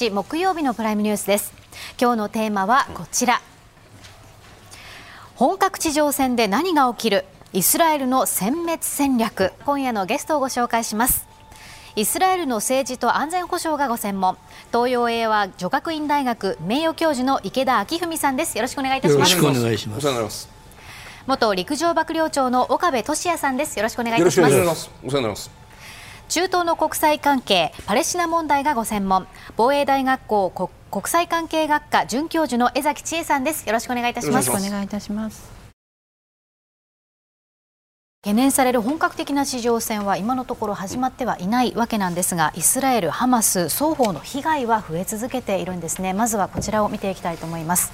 10月19日木曜日のプライムニュースです。今日のテーマはこちら。本格地上戦で何が起きる？イスラエルの殲滅戦略。今夜のゲストをご紹介します。イスラエルの政治と安全保障がご専門。東洋英和女学院大学名誉教授の池田昭文さんです。よろしくお願いいたします。よろしくお願いします。元陸上幕僚長の岡部俊也さんです。よろしくお願いいたします。お世話になります中東の国際関係パレスチナ問題がご専門。防衛大学校国際関係学科准教授の江崎千恵さんです。よろしくお願いいたします。お願いいたします。懸念される本格的な地上戦は今のところ始まってはいないわけなんですがイスラエル、ハマス双方の被害は増え続けているんですね。まずはこちらを見ていきたいと思います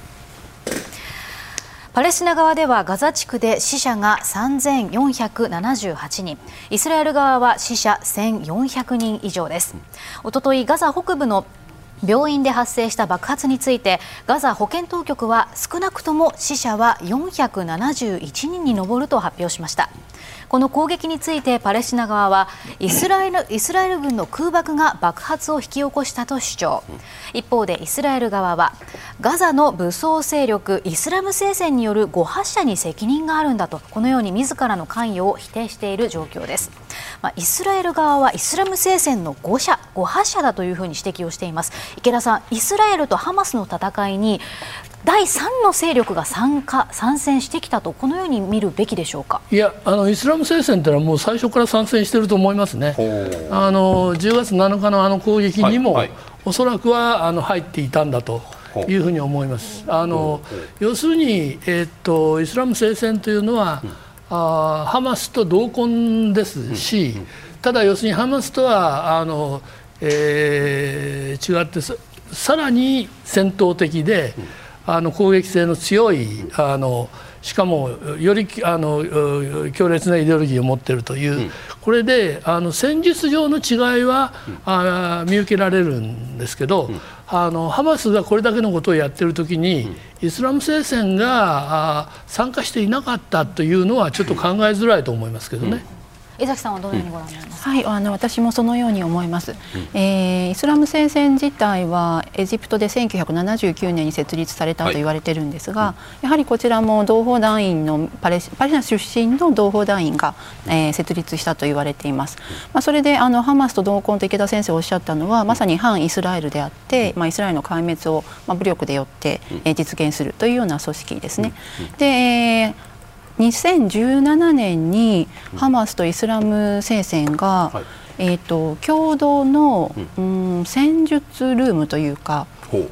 パレスチナ側ではガザ地区で死者が3478人。イスラエル側は死者1400人以上です。おとといガザ北部の病院で発生した爆発についてガザ保健当局は少なくとも死者は471人に上ると発表しました。この攻撃についてパレスチナ側はイスラエルイスラエル軍の空爆が爆発を引き起こしたと主張。一方でイスラエル側はガザの武装勢力イスラム聖戦による誤発射に責任があるんだとこのように自らの関与を否定している状況です、まあ、イスラエル側はイスラム聖戦の誤射誤発射だというふうに指摘をしています。池田さんイスラエルとハマスの戦いに第3の勢力が参加参戦してきたとこのように見るべきでしょうか？いやあのイスラム聖戦というのはもう最初から参戦していると思いますね。あの10月7日のあの攻撃にも、はいはい、おそらくはあの入っていたんだと。いうふうに思います。あの要するに、えー、っとイスラム聖戦というのは、うん、あハマスと同根ですし、うん、ただ要するにハマスとはあの、えー、違ってさらに戦闘的で、うんあの攻撃性の強いあのしかもよりあの強烈なイデオロギーを持っているという、うん、これであの戦術上の違いは、うん、あ見受けられるんですけど、うん、あのハマスがこれだけのことをやっている時に、イスラム聖戦があ参加していなかったというのはちょっと考えづらいと思いますけどね。江崎さんはどのようにご覧になります？か、はいあの私もそのように思います、うん、えー、イスラム聖戦自体はエジプトで1979年に設立されたと言われてるんですが、はい、やはりこちらも同胞団員のパレパレスチナ出身の同胞団員が、えー、設立したと言われています、まあ、それであのハマスと同根と池田先生おっしゃったのはまさに反イスラエルであって、まあ、イスラエルの壊滅を、まあ、武力でよって、えー、実現するというような組織ですね。で、えー2017年にハマスとイスラム聖戦が、はい、えーと、共同の、うん、戦術ルームというか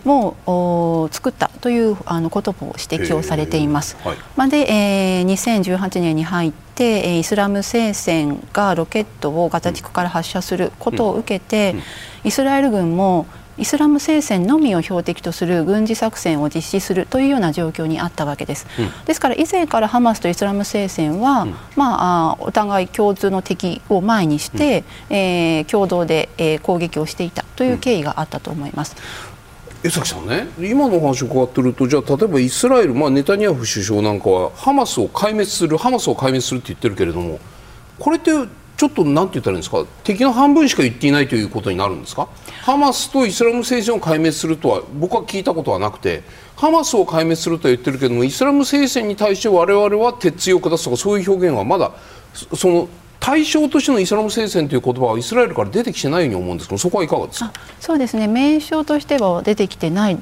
もお作ったというあのことも指摘をされています。はい、まあ、で、えー、2018年に入ってイスラム聖戦がロケットをガザ地区から発射することを受けて、うん。うん、イスラエル軍もイスラム聖戦のみを標的とする軍事作戦を実施するというような状況にあったわけです。うん、ですから以前からハマスとイスラム聖戦は、うん、まあ、お互い共通の敵を前にして、うん、えー、共同で、えー、攻撃をしていたという経緯があったと思います。江崎さんね、今の話を伺ってると、じゃあ、例えばイスラエル、まあ、ネタニヤフ首相なんかは、ハマスを壊滅する、ハマスを壊滅するって言ってるけれども、これってちょっとなんて言ったらいいんですか？敵の半分しか言っていないということになるんですか？ハマスとイスラム聖戦を壊滅するとは僕は聞いたことはなくてハマスを壊滅するとは言ってるけどもイスラム聖戦に対して我々は鉄強く出すとかそういう表現はまだその対象としてのイスラム聖戦という言葉はイスラエルから出てきてないように思うんですけどそこはいかがですか？そうですね。名称としては出てきてない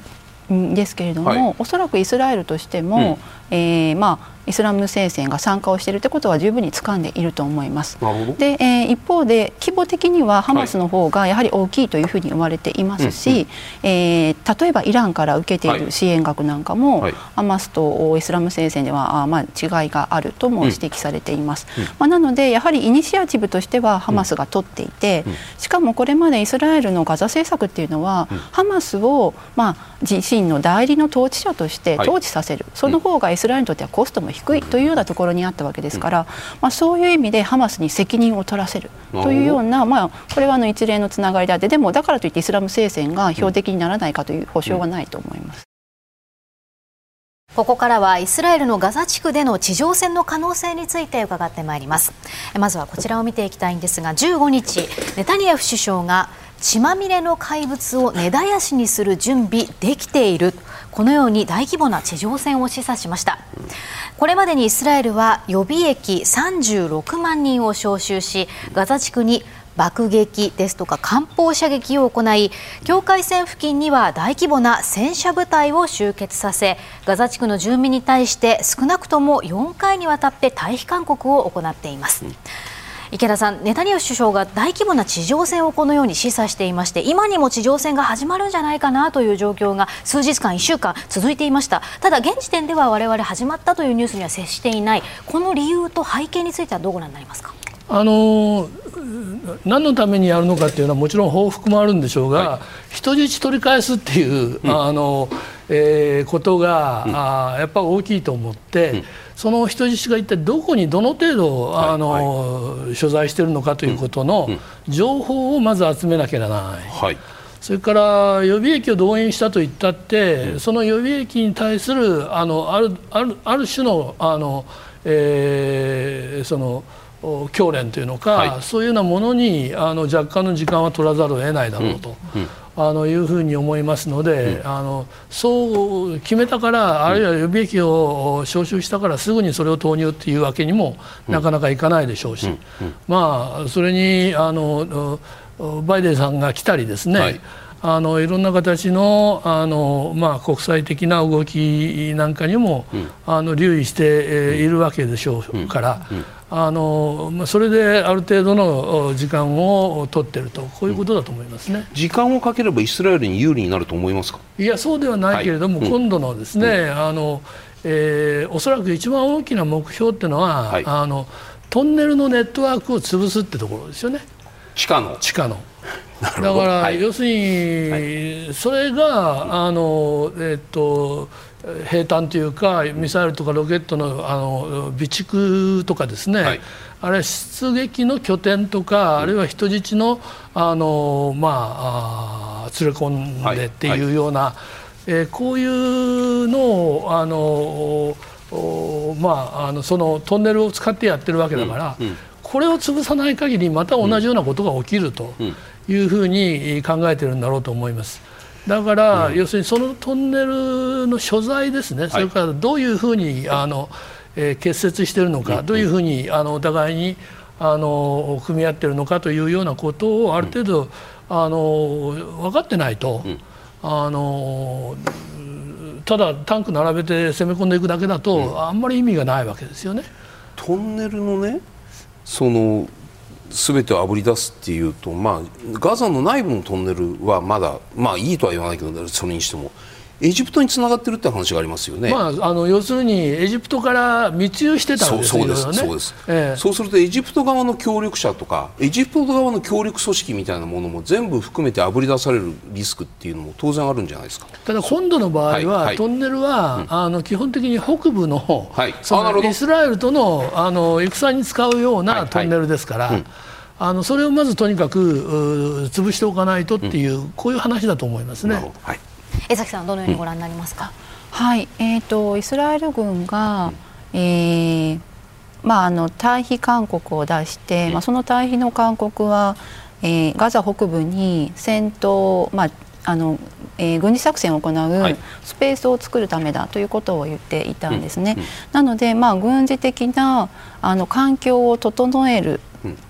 んですけれども、はい、おそらくイスラエルとしても、うん、えー、まあイスラム聖戦が参加をしているということは十分に掴んでいると思います。で、えー、一方で規模的にはハマスの方がやはり大きいというふうに言われていますし、はい、えー、例えばイランから受けている支援額なんかも、はい、ハマスとイスラム聖戦ではあまあ違いがあるとも指摘されています。うん、まあ、なのでやはりイニシアチブとしてはハマスが取っていて、しかもこれまでイスラエルのガザ政策っていうのは、うん、ハマスをまあ自身の代理の統治者として統治させる、その方がイスラエルにとってはコストも低いというようなところにあったわけですから、まあ、そういう意味でハマスに責任を取らせるというような、まあ、これはあの一連のつながりであってでもだからといってイスラム聖戦が標的にならないかという保証はないと思います。ここからはイスラエルのガザ地区での地上戦の可能性について伺ってまいりますまずはこちらを見ていきたいんですが15日ネタニヤフ首相が血まみれの怪物を根絶やしにする準備できているこのように大規模な地上戦を示唆しましたこれまでにイスラエルは予備役36万人を招集しガザ地区に爆撃ですとか艦砲射撃を行い境界線付近には大規模な戦車部隊を集結させガザ地区の住民に対して少なくとも4回にわたって退避勧告を行っています。池田さん、ネタニヤフ首相が大規模な地上戦をこのように示唆していまして今にも地上戦が始まるんじゃないかなという状況が数日間、1週間続いていました。ただ、現時点では我々始まったというニュースには接していない。この理由と背景についてはどうご覧になりますか？あの何のためにやるのかっていうのはもちろん報復もあるんでしょうが、はい、人質取り返すっていう、うん、あのえー、ことが、うん、あやっぱ大きいと思って、うん、その人質が一体どこにどの程度、はい、あの、はい、所在しているのかということの情報をまず集めなきゃならない。はい。それから予備役を動員したと言ったって、その予備役に対するあのあるあるある種のあの、えー、その教練というのか、はい、そういうようなものにあの若干の時間は取らざるを得ないだろうと。うん。うんあのいうふうに思いますので、うん、あのそう決めたから、あるいは予備役を招集したからすぐにそれを投入っていうわけにもなかなかいかないでしょうし、まあ、それにあのバイデンさんが来たりですね、はい。あのいろんな形のあの、まあ、国際的な動きなんかにも、うん、あの留意して、えー、いるわけでしょうから、うん。うん、あのまあ、それである程度の時間を取っているとこういうことだと思いますね、時間をかければイスラエルに有利になると思いますか？いやそうではないけれども、はい、今度のですね、あのえー、おそらく一番大きな目標っていうのは、はい、あのトンネルのネットワークを潰すってところですよね。地下の。地下の。だから、要するに、それがあの、えっと兵隊というかミサイルとかロケットのあの備蓄とかですね、はい、あれ出撃の拠点とか、あるいは人質のあの、まあ、連れ込んでっていうような、はい、えー、こういうのをあのまあ、あのそのトンネルを使ってやってるわけだから、うんうん、これを潰さない限りまた同じようなことが起きると。うん。いうふうに考えてるんだろうと思います。だから、要するにそのトンネルの所在ですね、それからどういうふうにあの、えー、結節しているのか、どういうふうにあのお互いにあの組み合っているのかというようなことをある程度、あの分かってないと、あのただタンク並べて攻め込んでいくだけだと、あんまり意味がないわけですよね。トンネルのねその全てをあぶり出すっていうと、まあ、ガザの内部のトンネルはまだ、まあ、いいとは言わないけどそれにしても。エジプトにつながってるって話がありますよね、まあ、あの要するにエジプトから密輸してたんですそうです、ね、そうです、ええ、そうするとエジプト側の協力者とかエジプト側の協力組織みたいなものも全部含めてあぶり出されるリスクっていうのも当然あるんじゃないですか。ただ今度の場合は、はいはい、トンネルは、うん、あの基本的に北部の,、はい、そのイスラエルとのあの戦に使うようなトンネルですから。はいはいうん。あのそれをまずとにかく潰しておかないとっていう、うん、こういう話だと思いますね。はい、江崎さんどのようにご覧になりますか？うん、はい、えっ、ー、とイスラエル軍が、うん、えー、まああの退避勧告を出して、まあその退避の勧告は、えー、ガザ北部に戦闘まああのえー、軍事作戦を行うスペースを作るためだということを言っていたんですね。なので、まあ、軍事的なあの環境を整える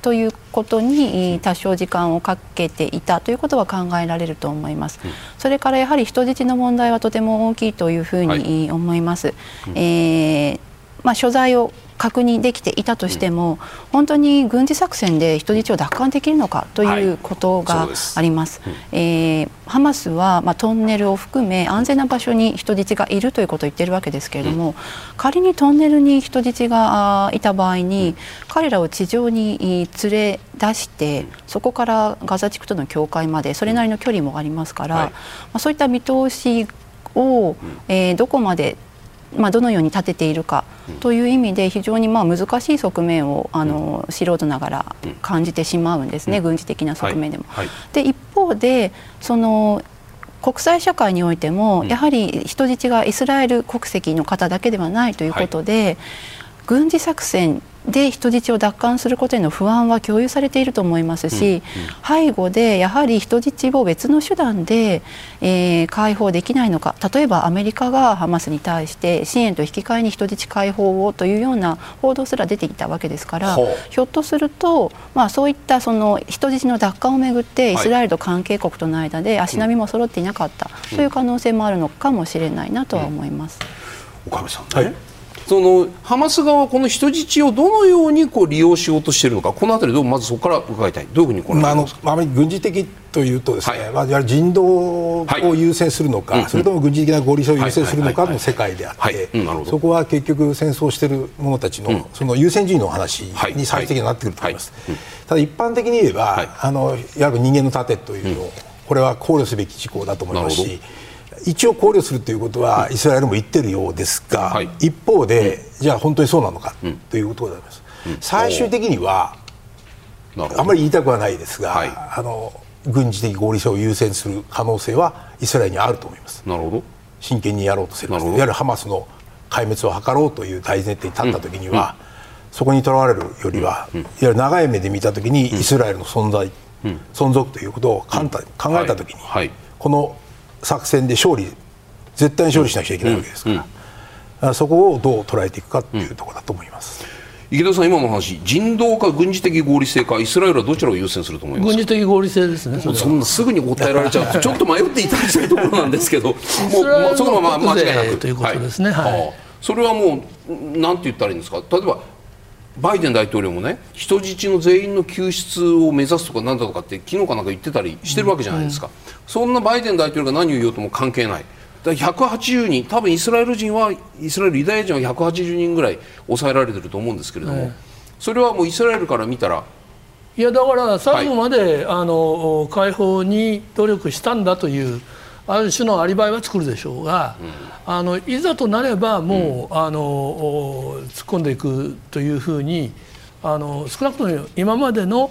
ということに多少時間をかけていたということは考えられると思います。それからやはり人質の問題はとても大きいというふうに思います。はい、えー、まあ、所在を確認できていたとしても、うん、本当に軍事作戦で人質を奪還できるのかということがあります。はい、えー、ハマスは、まあ、トンネルを含め安全な場所に人質がいるということを言っているわけですけれども、うん、仮にトンネルに人質がいた場合に、うん、彼らを地上に連れ出してそこからガザ地区との境界までそれなりの距離もありますから、はい、まあ、そういった見通しを、えー、どこまでまあ、どのように立てているかという意味で非常にまあ難しい側面をあの素人ながら感じてしまうんですね、軍事的な側面でも。で一方でその国際社会においてもやはり人質がイスラエル国籍の方だけではないということで、軍事作戦で人質を奪還することへの不安は共有されていると思いますし、背後でやはり人質を別の手段で、えー、解放できないのか。例えばアメリカがハマスに対して支援と引き換えに人質解放をというような報道すら出てきたわけですからひょっとすると、まあ、そういったその人質の奪還をめぐってイスラエルと関係国との間で足並みも揃っていなかった、という可能性もあるのかもしれないなとは思います。岡部さん、ね、はいそのハマス側はこの人質をどのようにこう利用しようとしているのか、このあたりどうまずそこから伺いたい、どういうふうにこれ、まあ、あのあまり軍事的というとですね、はい、まあ、人道を優先するのか、はい、それとも軍事的な合理性を優先するのかの世界であって、そこは結局戦争している者たちの、その優先順位の話に最終的になってくると思います。ただ一般的に言えば、あのいわゆる人間の盾というのを、これは考慮すべき事項だと思いますし。一応考慮するということはイスラエルも言ってるようですが、はい、一方で、じゃあ本当にそうなのかということでございます。最終的にはあまり言いたくはないですが、はい、あの軍事的合理性を優先する可能性はイスラエルにあると思います。なるほど。真剣にやろうとす。るいわゆるハマスの壊滅を図ろうという大前提に立った時には、うん。そこにとらわれるよりは、うん、いわゆる長い目で見た時にイスラエルの存在、うん、存続ということを考えた時に、はい、この作戦で勝利絶対に勝利しなくちゃいけないわけですから、うん、そこをどう捉えていくかというところだと思います。池田さん、今の話、人道か軍事的合理性か、イスラエルはどちらを優先すると思います？軍事的合理性ですね、そそんなすぐに答えられちゃう。と、ちょっと迷っていただきたいところなんですけど、もうそのまま間違いなく。ということですね、はい、はい、それはもう、なんて言ったらいいんですか、例えばバイデン大統領もね人質の全員の救出を目指すとかなんだとかって昨日かなんか言ってたりしてるわけじゃないですか、うん、そんなバイデン大統領が何を言おうとも関係ない。だ180人多分イスラエル人はイスラエルユダヤ人は180人ぐらい抑えられてると思うんですけれども、それはもうイスラエルから見たらいやだから最後まで、はい、あの解放に努力したんだというある種のアリバイは作るでしょうが、うん、あのいざとなればもう、うん、あの突っ込んでいくというふうにあの少なくとも今までの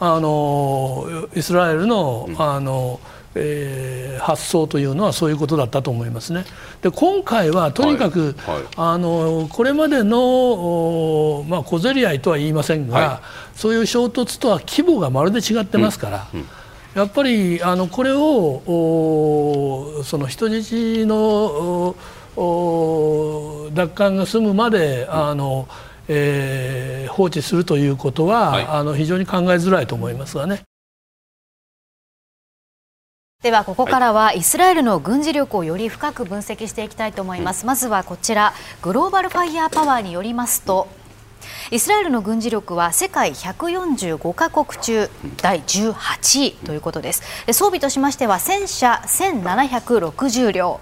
あのイスラエルの,、あのえー、発想というのはそういうことだったと思いますね。で今回はとにかく、はい。はい、あのこれまでの、まあ、小競り合いとは言いませんが、はい、そういう衝突とは規模がまるで違ってますから。うん。うんやっぱりあのこれをその人質の奪還が済むまであの、えー、放置するということは、はい、あの非常に考えづらいと思いますがね。ではここからはイスラエルの軍事力をより深く分析していきたいと思います。まずはこちらグローバルファイヤーパワーによりますとイスラエルの軍事力は世界145カ国中第18位ということです。装備としましては戦車1760両。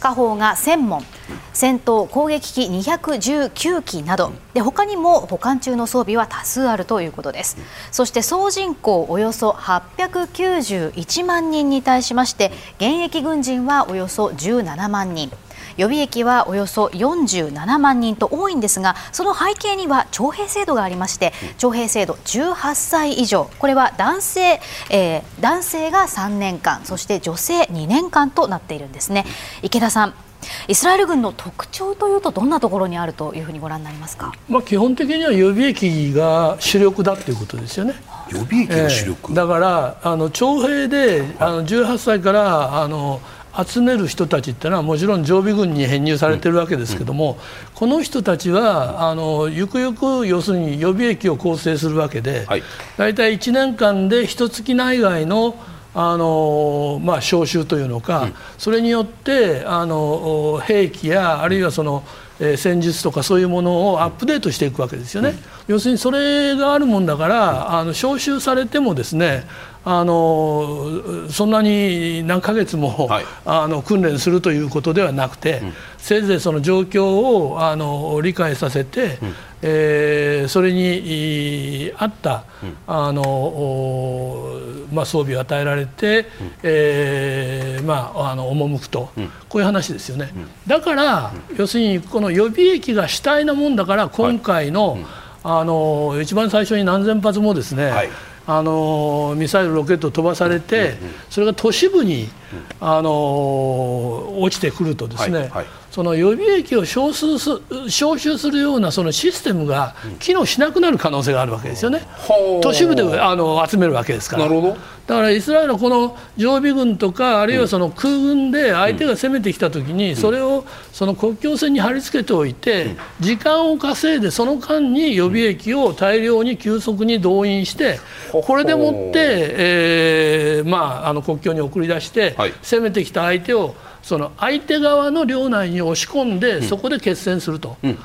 火砲が1000門。戦闘攻撃機219機など。で他にも保管中の装備は多数あるということです。そして総人口およそ891万人に対しまして現役軍人はおよそ17万人。予備役はおよそ47万人と多いんですがその背景には徴兵制度がありまして徴兵制度18歳以上これは男性、えー、男性が3年間そして女性2年間となっているんですね。池田さんイスラエル軍の特徴というとどんなところにあるというふうにご覧になりますか？まあ基本的には予備役が主力だということですよね。予備役が主力、えー、だからあの徴兵であの18歳からあの集める人たちっていうのはもちろん常備軍に編入されてるわけですけども、この人たちはあのゆくゆく要するに予備役を構成するわけで、はい、大体1年間で一月内外のあのまあ、招集というのか、それによってあの兵器やあるいはその、えー、戦術とかそういうものをアップデートしていくわけですよね。うん、要するにそれがあるもんだからあの招集されてもですねあのそんなに何ヶ月も、はい、あの訓練するということではなくて、うん、せいぜいその状況をあの理解させて、うん、えー、それに合った、うん、あのまあ、装備を与えられて、うん、えー、まあ、あの赴くと、こういう話ですよね。だから、要するにこの予備役が主体なもんだから今回の、はい、あの一番最初に何千発もですね、はいあのミサイル、ロケット飛ばされて、それが都市部に、あの落ちてくるとですね、はいはいその予備役を招集す招集するようなそのシステムが機能しなくなる可能性があるわけですよね、う。ん、都市部であの集めるわけですから。だからイスラエルはこの常備軍とかあるいはその空軍で相手が攻めてきたときにそれをその国境線に貼り付けておいて時間を稼いでその間に予備役を大量に急速に動員してこれでもって、えーまあ、あの国境に送り出して攻めてきた相手をその相手側の領内に押し込んで、そこで決戦すると。うん。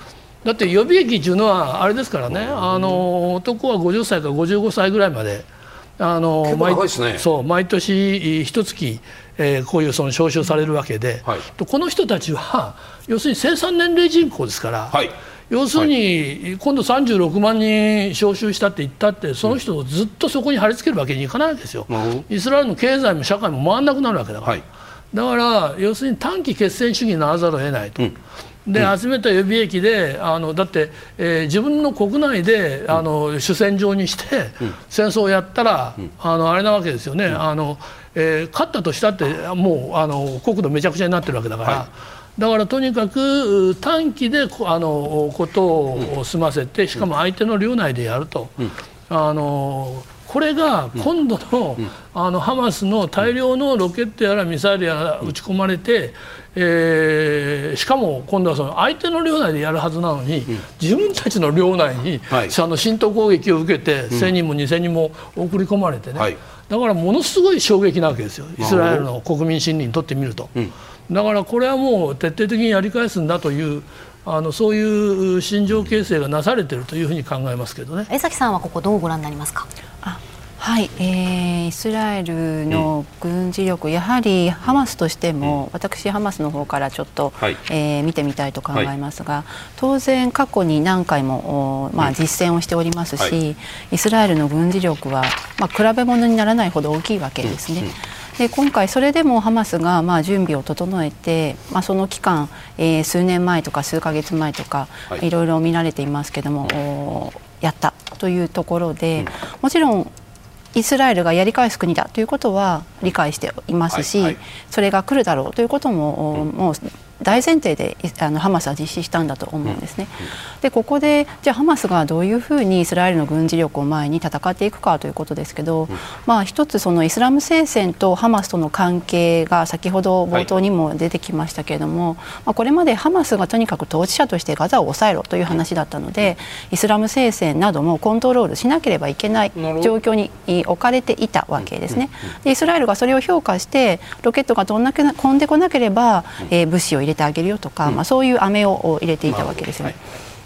だって予備役っていうのはあれですからね、あの男は50歳から55歳ぐらいまであの毎ね、そう毎年一月、えー、こういうその招集されるわけで、はい、この人たちは要するに生産年齢人口ですから、はい、要するに、今度36万人招集したって言ったってその人をずっとそこに貼り付けるわけにいかないわけですよ、うん、イスラエルの経済も社会も回らなくなるわけだから。はいだから要するに短期決戦主義にならざるを得ないと。うん。で集めた予備役であのだって、えー、自分の国内であの主戦場にして戦争をやったら、あのあれなわけですよね、あのえー、勝ったとしたってもうあの国土めちゃくちゃになってるわけだから。はい、だからとにかく短期であのことを済ませてしかも相手の領内でやると。あのこれが今度の,、あのハマスの大量のロケットやらミサイルやら撃ち込まれて、えー、しかも今度はその相手の領内でやるはずなのに、自分たちの領内に、はい、あの浸透攻撃を受けて、1000人も2000人も送り込まれてね、はい、だからものすごい衝撃なわけですよ。イスラエルの国民心理にとってみると。だからこれはもう徹底的にやり返すんだというあのそういう心情形成がなされているというふうに考えますけどね。江崎さんはここどうご覧になりますか？はい、えー、イスラエルの軍事力、うん、やはりハマスとしても、うん、私、ハマスの方からちょっと、はい、えー、見てみたいと考えますが、はい、当然、過去に何回も、まあ、実践をしておりますし、はい、イスラエルの軍事力は、まあ、比べ物にならないほど大きいわけですね。うんで今回、それでもハマスがまあ準備を整えて、まあ、その期間、えー、数年前とか数か月前とか、はい、いろいろ見られていますけれども、やったというところで、もちろんイスラエルがやり返す国だということは理解していますし、はいはい、それが来るだろうということも、もう大前提であのハマスは実施したんだと思うんですね。でここでじゃあハマスがどういうふうにイスラエルの軍事力を前に戦っていくかということですけど、まあ、一つそのイスラム聖戦とハマスとの関係が先ほど冒頭にも出てきましたけれども、はい、まあ、これまでハマスがとにかく統治者としてガザを抑えろという話だったのでイスラム聖戦などもコントロールしなければいけない状況に置かれていたわけですね。でイスラエルがそれを評価してロケットが飛ん飛んでこなければ、えー、物資を入れてあげるよとか、まあ、そういう飴を入れていたわけですよね。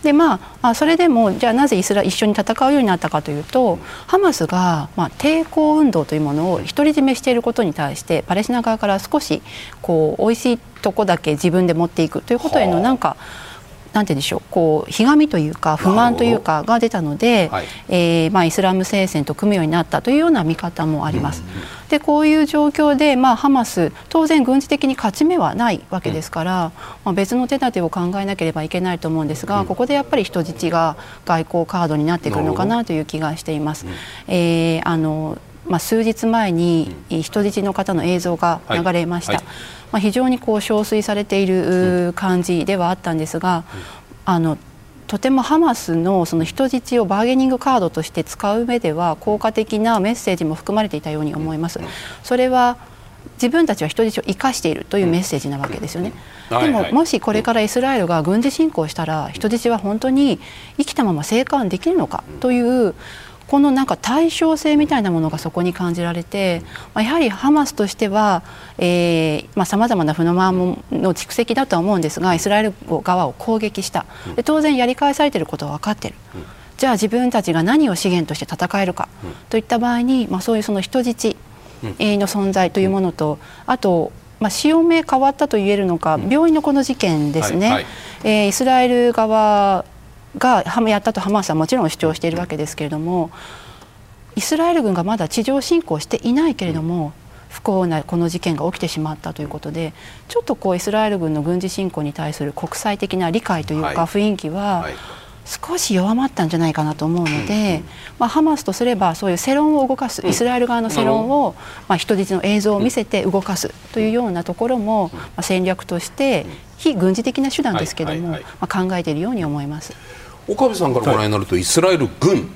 でまあ、それでもじゃあなぜイスラ一緒に戦うようになったかというとハマスが、まあ、抵抗運動というものを独り占めしていることに対してパレスチナ側から少しこう美味しいとこだけ自分で持っていくということへのなんか。はあなんて言うんでしょうこうひがみというか不満というかが出たので、はい、えー、まあ、イスラム聖戦と組むようになったというような見方もあります。うん、でこういう状況で、まあ、ハマス当然軍事的に勝ち目はないわけですから、うん、まあ、別の手立てを考えなければいけないと思うんですが、うん、ここでやっぱり人質が外交カードになってくるのかなという気がしています。えー、あのまあ、数日前に人質の方の映像が流れました。はい。はいまあ、非常にこう憔悴されている感じではあったんですが、あのとてもハマスのその人質をバーゲニングカードとして使う上では効果的なメッセージも含まれていたように思います。それは自分たちは人質を生かしているというメッセージなわけですよね。でももしこれからイスラエルが軍事侵攻したら人質は本当に生きたまま生還できるのかというこのなんか対称性みたいなものがそこに感じられて、まあ、やはりハマスとしてはさまざ、まな不満の蓄積だとは思うんですがイスラエル側を攻撃した。で当然やり返されていることは分かっている。じゃあ自分たちが何を資源として戦えるか。といった場合に、まあ、そういうその人質の存在というものとあとまあ、潮目変わったと言えるのか、病院のこの事件ですね、はいはい、えー、イスラエル側がやったとハマスはもちろん主張しているわけですけれどもイスラエル軍がまだ地上侵攻していないけれども、不幸なこの事件が起きてしまったということでちょっとこうイスラエル軍の軍事侵攻に対する国際的な理解というか雰囲気は、少し弱まったんじゃないかなと思うので、うん、まあ、ハマスとすればそういう世論を動かす、イスラエル側の世論を、まあ、人質の映像を見せて動かすというようなところも、まあ、戦略として非軍事的な手段ですけども、まあ、考えているように思います岡部さんからご覧になると、イスラエル軍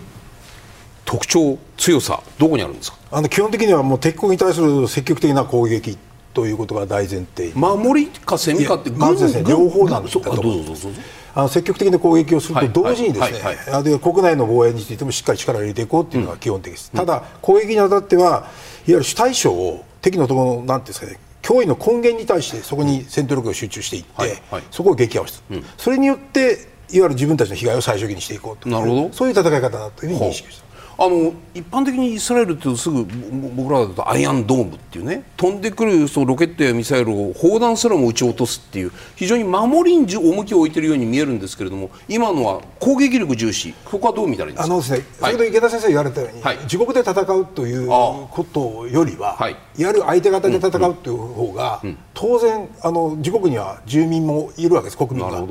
特徴強さどこにあるんですか？あの基本的にはもう敵国に対する積極的な攻撃ということが大前提。守りか攻めかってまずですね。両方なんだと思いますあの積極的な攻撃をすると同時にですね、はいはい、国内の防衛についてもしっかり力を入れていこうというのが基本的です、うん、ただ攻撃にあたってはいわゆる主対象を敵のところなんていうんですかね脅威の根源に対してそこに戦闘力を集中していって、はいはい、そこを撃破をする、うん、それによっていわゆる自分たちの被害を最小限にしていこうと。なるほど。そういう戦い方だというふうに認識した。あの一般的にイスラエルってすぐ僕らだとアイアンドームっていうね。飛んでくるそのロケットやミサイルを砲弾すらも撃ち落とすっていう非常に守りに重きを置いているように見えるんですけれども今のは攻撃力重視。ここはどう見たらいいんですか？あのですね、先ほど池田先生言われたように、はい、自国で戦うということよりは、はい、いわゆる相手方で戦うという方が、うん。うん、当然あの自国には住民もいるわけです国民が。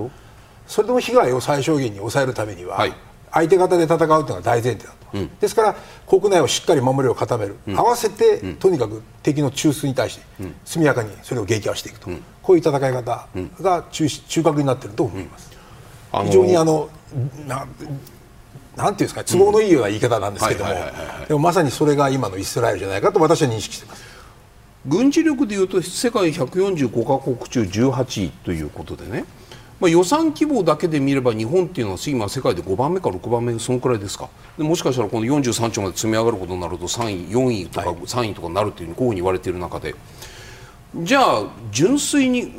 それでも被害を最小限に抑えるためには、はい。相手方で戦うというのが大前提だと、うん、ですから国内をしっかり守りを固める、うん、合わせて、うん、とにかく敵の中枢に対して速やかにそれを撃破していくと、こういう戦い方が中中核になっていると思います。非常にあのななんていうんですか都合のいいような言い方なんですけどもでもまさにそれが今のイスラエルじゃないかと私は認識しています。軍事力でいうと世界145か国中18位ということでねまあ、予算規模だけで見れば日本っていうのは今世界で5番目か6番目そのくらいですか。でもしかしたらこの43兆まで積み上がることになると3位4位とか3位とかになるというふうにこういうふうに言われている中で。じゃあ純粋に、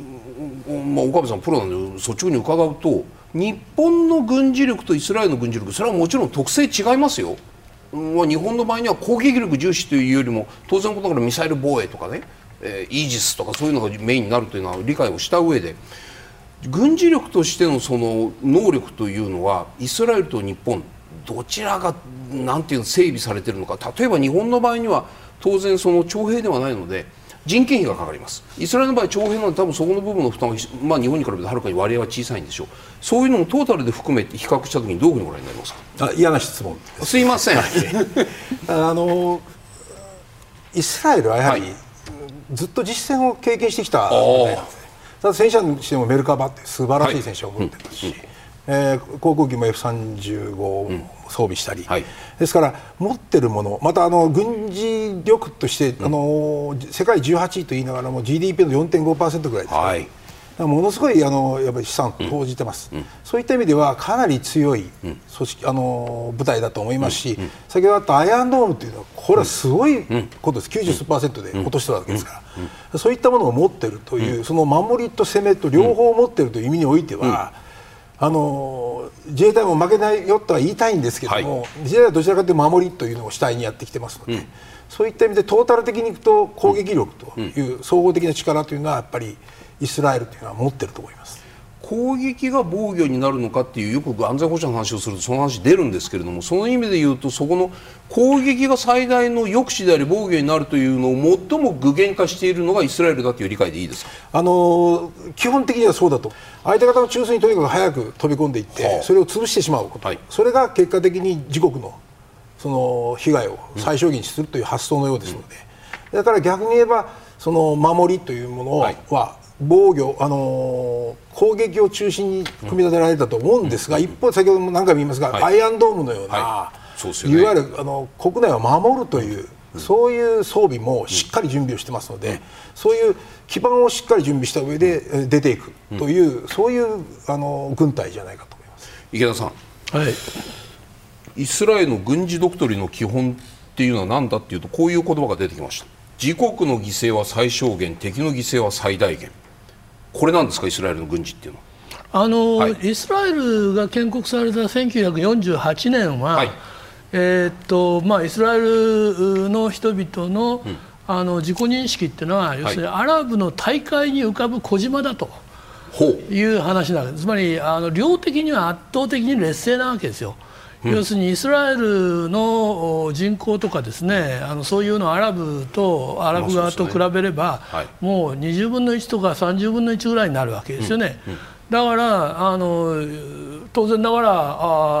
まあ、岡部さんプロなんで率直に伺うと日本の軍事力とイスラエルの軍事力それはもちろん特性違いますよ。まあ、日本の場合には攻撃力重視というよりも当然のことからミサイル防衛とかね、えー、イージスとかそういうのがメインになるというのは理解をした上で軍事力としてのその能力というのはイスラエルと日本どちらがなんていう整備されているのか。例えば日本の場合には当然その徴兵ではないので人件費がかかります。イスラエルの場合徴兵なんで多分そこの部分の負担は、まあ、日本に比べてはるかに割合は小さいんでしょう。そういうのもトータルで含めて比較した時にどういうふうにご覧になりますか？あ嫌な質問す。いません。あのイスラエルはやはり、はい、ずっと実戦を経験してきたのでただ戦車にしてもメルカバって素晴らしい戦車を持ってますし、はい。うん、えー、航空機も F35 を装備したり、うんはい、ですから持ってるものまたあの軍事力として、うん、あの世界18位と言いながらも GDP の4.5%ぐらいですから、はいものすごいあのやっぱり資産を投じてます、うん、そういった意味ではかなり強い組織、あの部隊だと思いますし、うん、先ほどあったアイアンドームというのはこれはすごいことです、90数パーセントで落としてるわけですから、そういったものを持っているという、その守りと攻めと両方持っているという意味においては、あの自衛隊も負けないよとは言いたいんですけども、はい、自衛隊はどちらかというと守りというのを主体にやってきてますので、そういった意味でトータル的にいくと攻撃力という総合的な力というのはやっぱりイスラエルというのは持ってると思います。攻撃が防御になるのかっていうよく安全保障の話をするとその話出るんですけれどもその意味で言うとそこの攻撃が最大の抑止であり防御になるというのを最も具現化しているのがイスラエルだという理解でいいですか？あの基本的にはそうだと。相手方の中枢にとにかく早く飛び込んでいって、はあ、それを潰してしまうこと、はい、それが結果的に自国のその被害を最小限にするという発想のようですので、うん、だから逆に言えばその守りというものは、はい防御、あのー、攻撃を中心に組み立てられたと思うんですが、うん、一方、先ほども何回も言いますが、はい、アイアンドームのような、はい。ね、いわゆるあの国内を守るという、うん、そういう装備もしっかり準備をしてますので、うん、そういう基盤をしっかり準備した上で出ていくという、そういうあの軍隊じゃないかと思います。池田さん、はい、イスラエルの軍事ドクトリンの基本っていうのは何だっていうとこういう言葉が出てきました。自国の犠牲は最小限敵の犠牲は最大限これなんですかイスラエルの軍事っていうのは？あの、はい、イスラエルが建国された1948年は、はい、えー、っとまあ、イスラエルの人々のうん、あの自己認識っていうのは、要するにアラブの大海に浮かぶ小島だと。いう話なわけですつまりあの量的には圧倒的に劣勢なわけですよ。要するにイスラエルの人口とかですねあのそういうのアラブとアラブ側と比べれば、はい、もう20分の1とか30分の1ぐらいになるわけですよね。うん。うん、だからあの当然ながら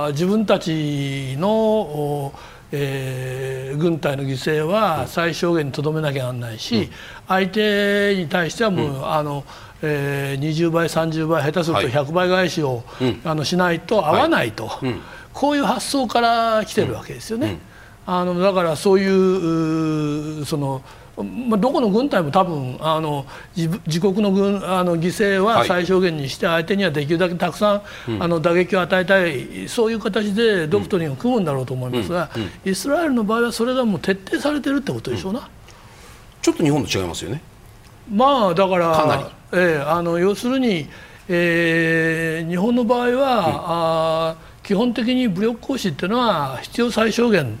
あ自分たちのえー、軍隊の犠牲は最小限にとどめなきゃならないし、うん、相手に対してはもう、うん、あのえー、20倍、30倍下手すると100倍返しを、はい、あのしないと合わないと、はい、こういう発想から来てるわけですよね。あのだからそういうそのまあ、どこの軍隊も多分あの自国の軍あの犠牲は最小限にして相手にはできるだけたくさん、はい、あの打撃を与えたいそういう形でドクトリンを組むんだろうと思いますが、うん。うん、イスラエルの場合はそれがもう徹底されてるってことでしょうな、ちょっと日本と違いますよね。まあだからえー、あの要するに、えー、日本の場合は、うん、あ基本的に武力行使っていうのは必要最小限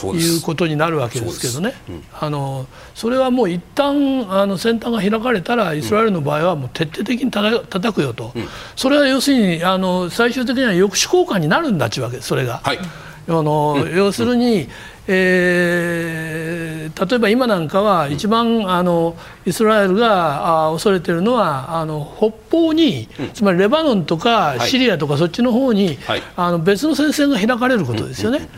ということになるわけですけどね、うん、あのそれはもう一旦あの先端が開かれたらイスラエルの場合はもう徹底的にたたくよと、うん、それは要するにあの最終的には抑止効果になるんだというわけですそれが。はい。あの、要するに、えー、例えば今なんかは一番あのイスラエルがあ恐れているのはあの北方に、つまりレバノンとかシリアとかそっちの方に、はい、あの別の戦線が開かれることですよね。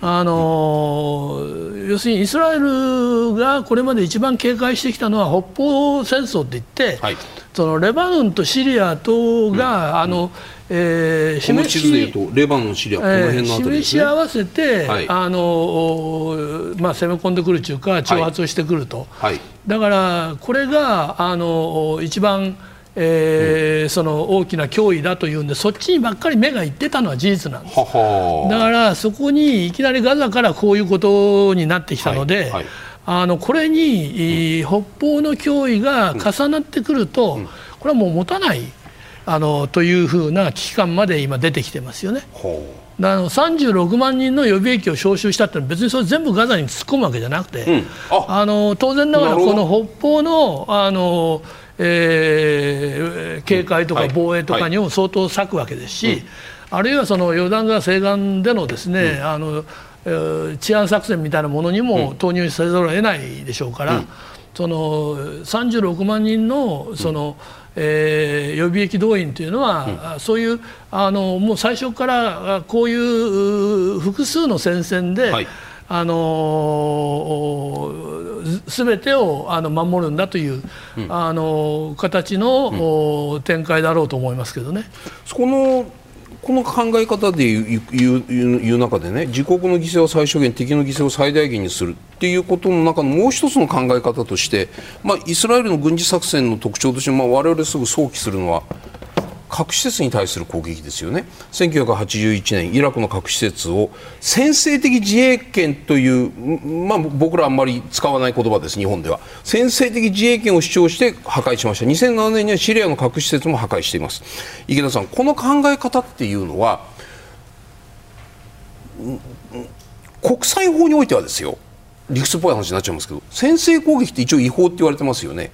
あの要するにイスラエルがこれまで一番警戒してきたのは北方戦争って言って、はい、そのレバノンとシリアとが、うん、あの、えー、示しでいうとレバノン、シリア、この辺のね、示し合わせて、はい、あのまあ、攻め込んでくるというか挑発をしてくると、はい、だからこれがあの一番、えー、うん、その大きな脅威だというんでそっちにばっかり目がいってたのは事実なんです。だからそこにいきなりガザからこういうことになってきたので、はい、あのこれに、うん、北方の脅威が重なってくると、うん、これはもう持たない。あのというふうな危機感まで今出てきてますよね。あの36万人の予備役を招集したって別にそれ全部ガザに突っ込むわけじゃなくて、うん、あ。あの当然ながらこの北方のあの、えー、警戒とか防衛とかにも相当割くわけですし、はい。はい、あるいはそのヨルダン川西岸でのですね、うん、あの治安作戦みたいなものにも投入せざるを得ないでしょうから、うん、その36万人のその、うんえー、予備役動員というのは、うん、そういうあのもう最初からこういう複数の戦線で、はい、あの全てをあの守るんだという、うん、あの形の、うん、展開だろうと思いますけどね。そこのこの考え方でいう中でね自国の犠牲を最小限敵の犠牲を最大限にするっていうことの中のもう一つの考え方として、まあ、イスラエルの軍事作戦の特徴として、まあ、我々すぐ想起するのは核施設に対する攻撃ですよね。1981年イラクの核施設を先制的自衛権という、まあ、僕らあんまり使わない言葉です日本では。先制的自衛権を主張して破壊しました。2007年にはシリアの核施設も破壊しています。池田さんこの考え方っていうのは国際法においてはですよ理屈っぽい話になっちゃいますけど先制攻撃って一応違法って言われてますよね。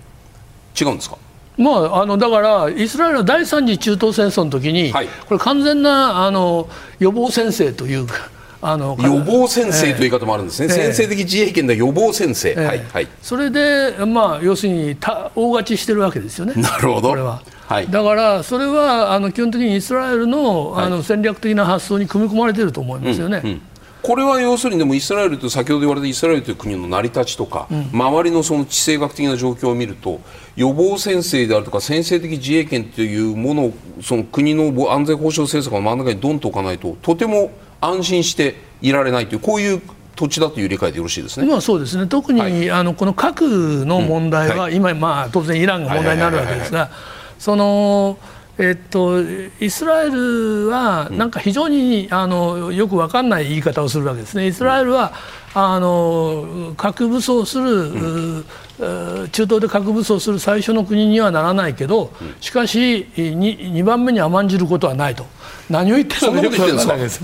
違うんですか？まあ、あのだからイスラエルの第三次中東戦争の時に、はい、これ完全なあの予防先生というか。あの予防先生という言い方もあるんですね、えー、先制的自衛権で予防先生、えー、はいはい、それで、まあ、要するに大勝ちしてるわけですよね、なるほど。これは、はい、だからそれはあの基本的にイスラエルのあの戦略的な発想に組み込まれていると思いますよね。うんうん。これは要するにでもイスラエルと先ほど言われたイスラエルという国の成り立ちとか、うん、周りのその地政学的な状況を見ると予防先制であるとか先制的自衛権というものをその国の安全保障政策の真ん中にドンと置かないととても安心していられないというこういう土地だという理解でよろしいですね。まあそうですね。特に、はい、あのこの核の問題は、うんはい、今まあ当然イランが問題になるわけですが、その。えっと、イスラエルはなんか非常にあのよく分かんない言い方をするわけですね。イスラエルはあの核武装する、うん、中東で核武装する最初の国にはならないけどしかし 2, 2番目に甘んじることはないと。何を言ってるのかよく分からないです。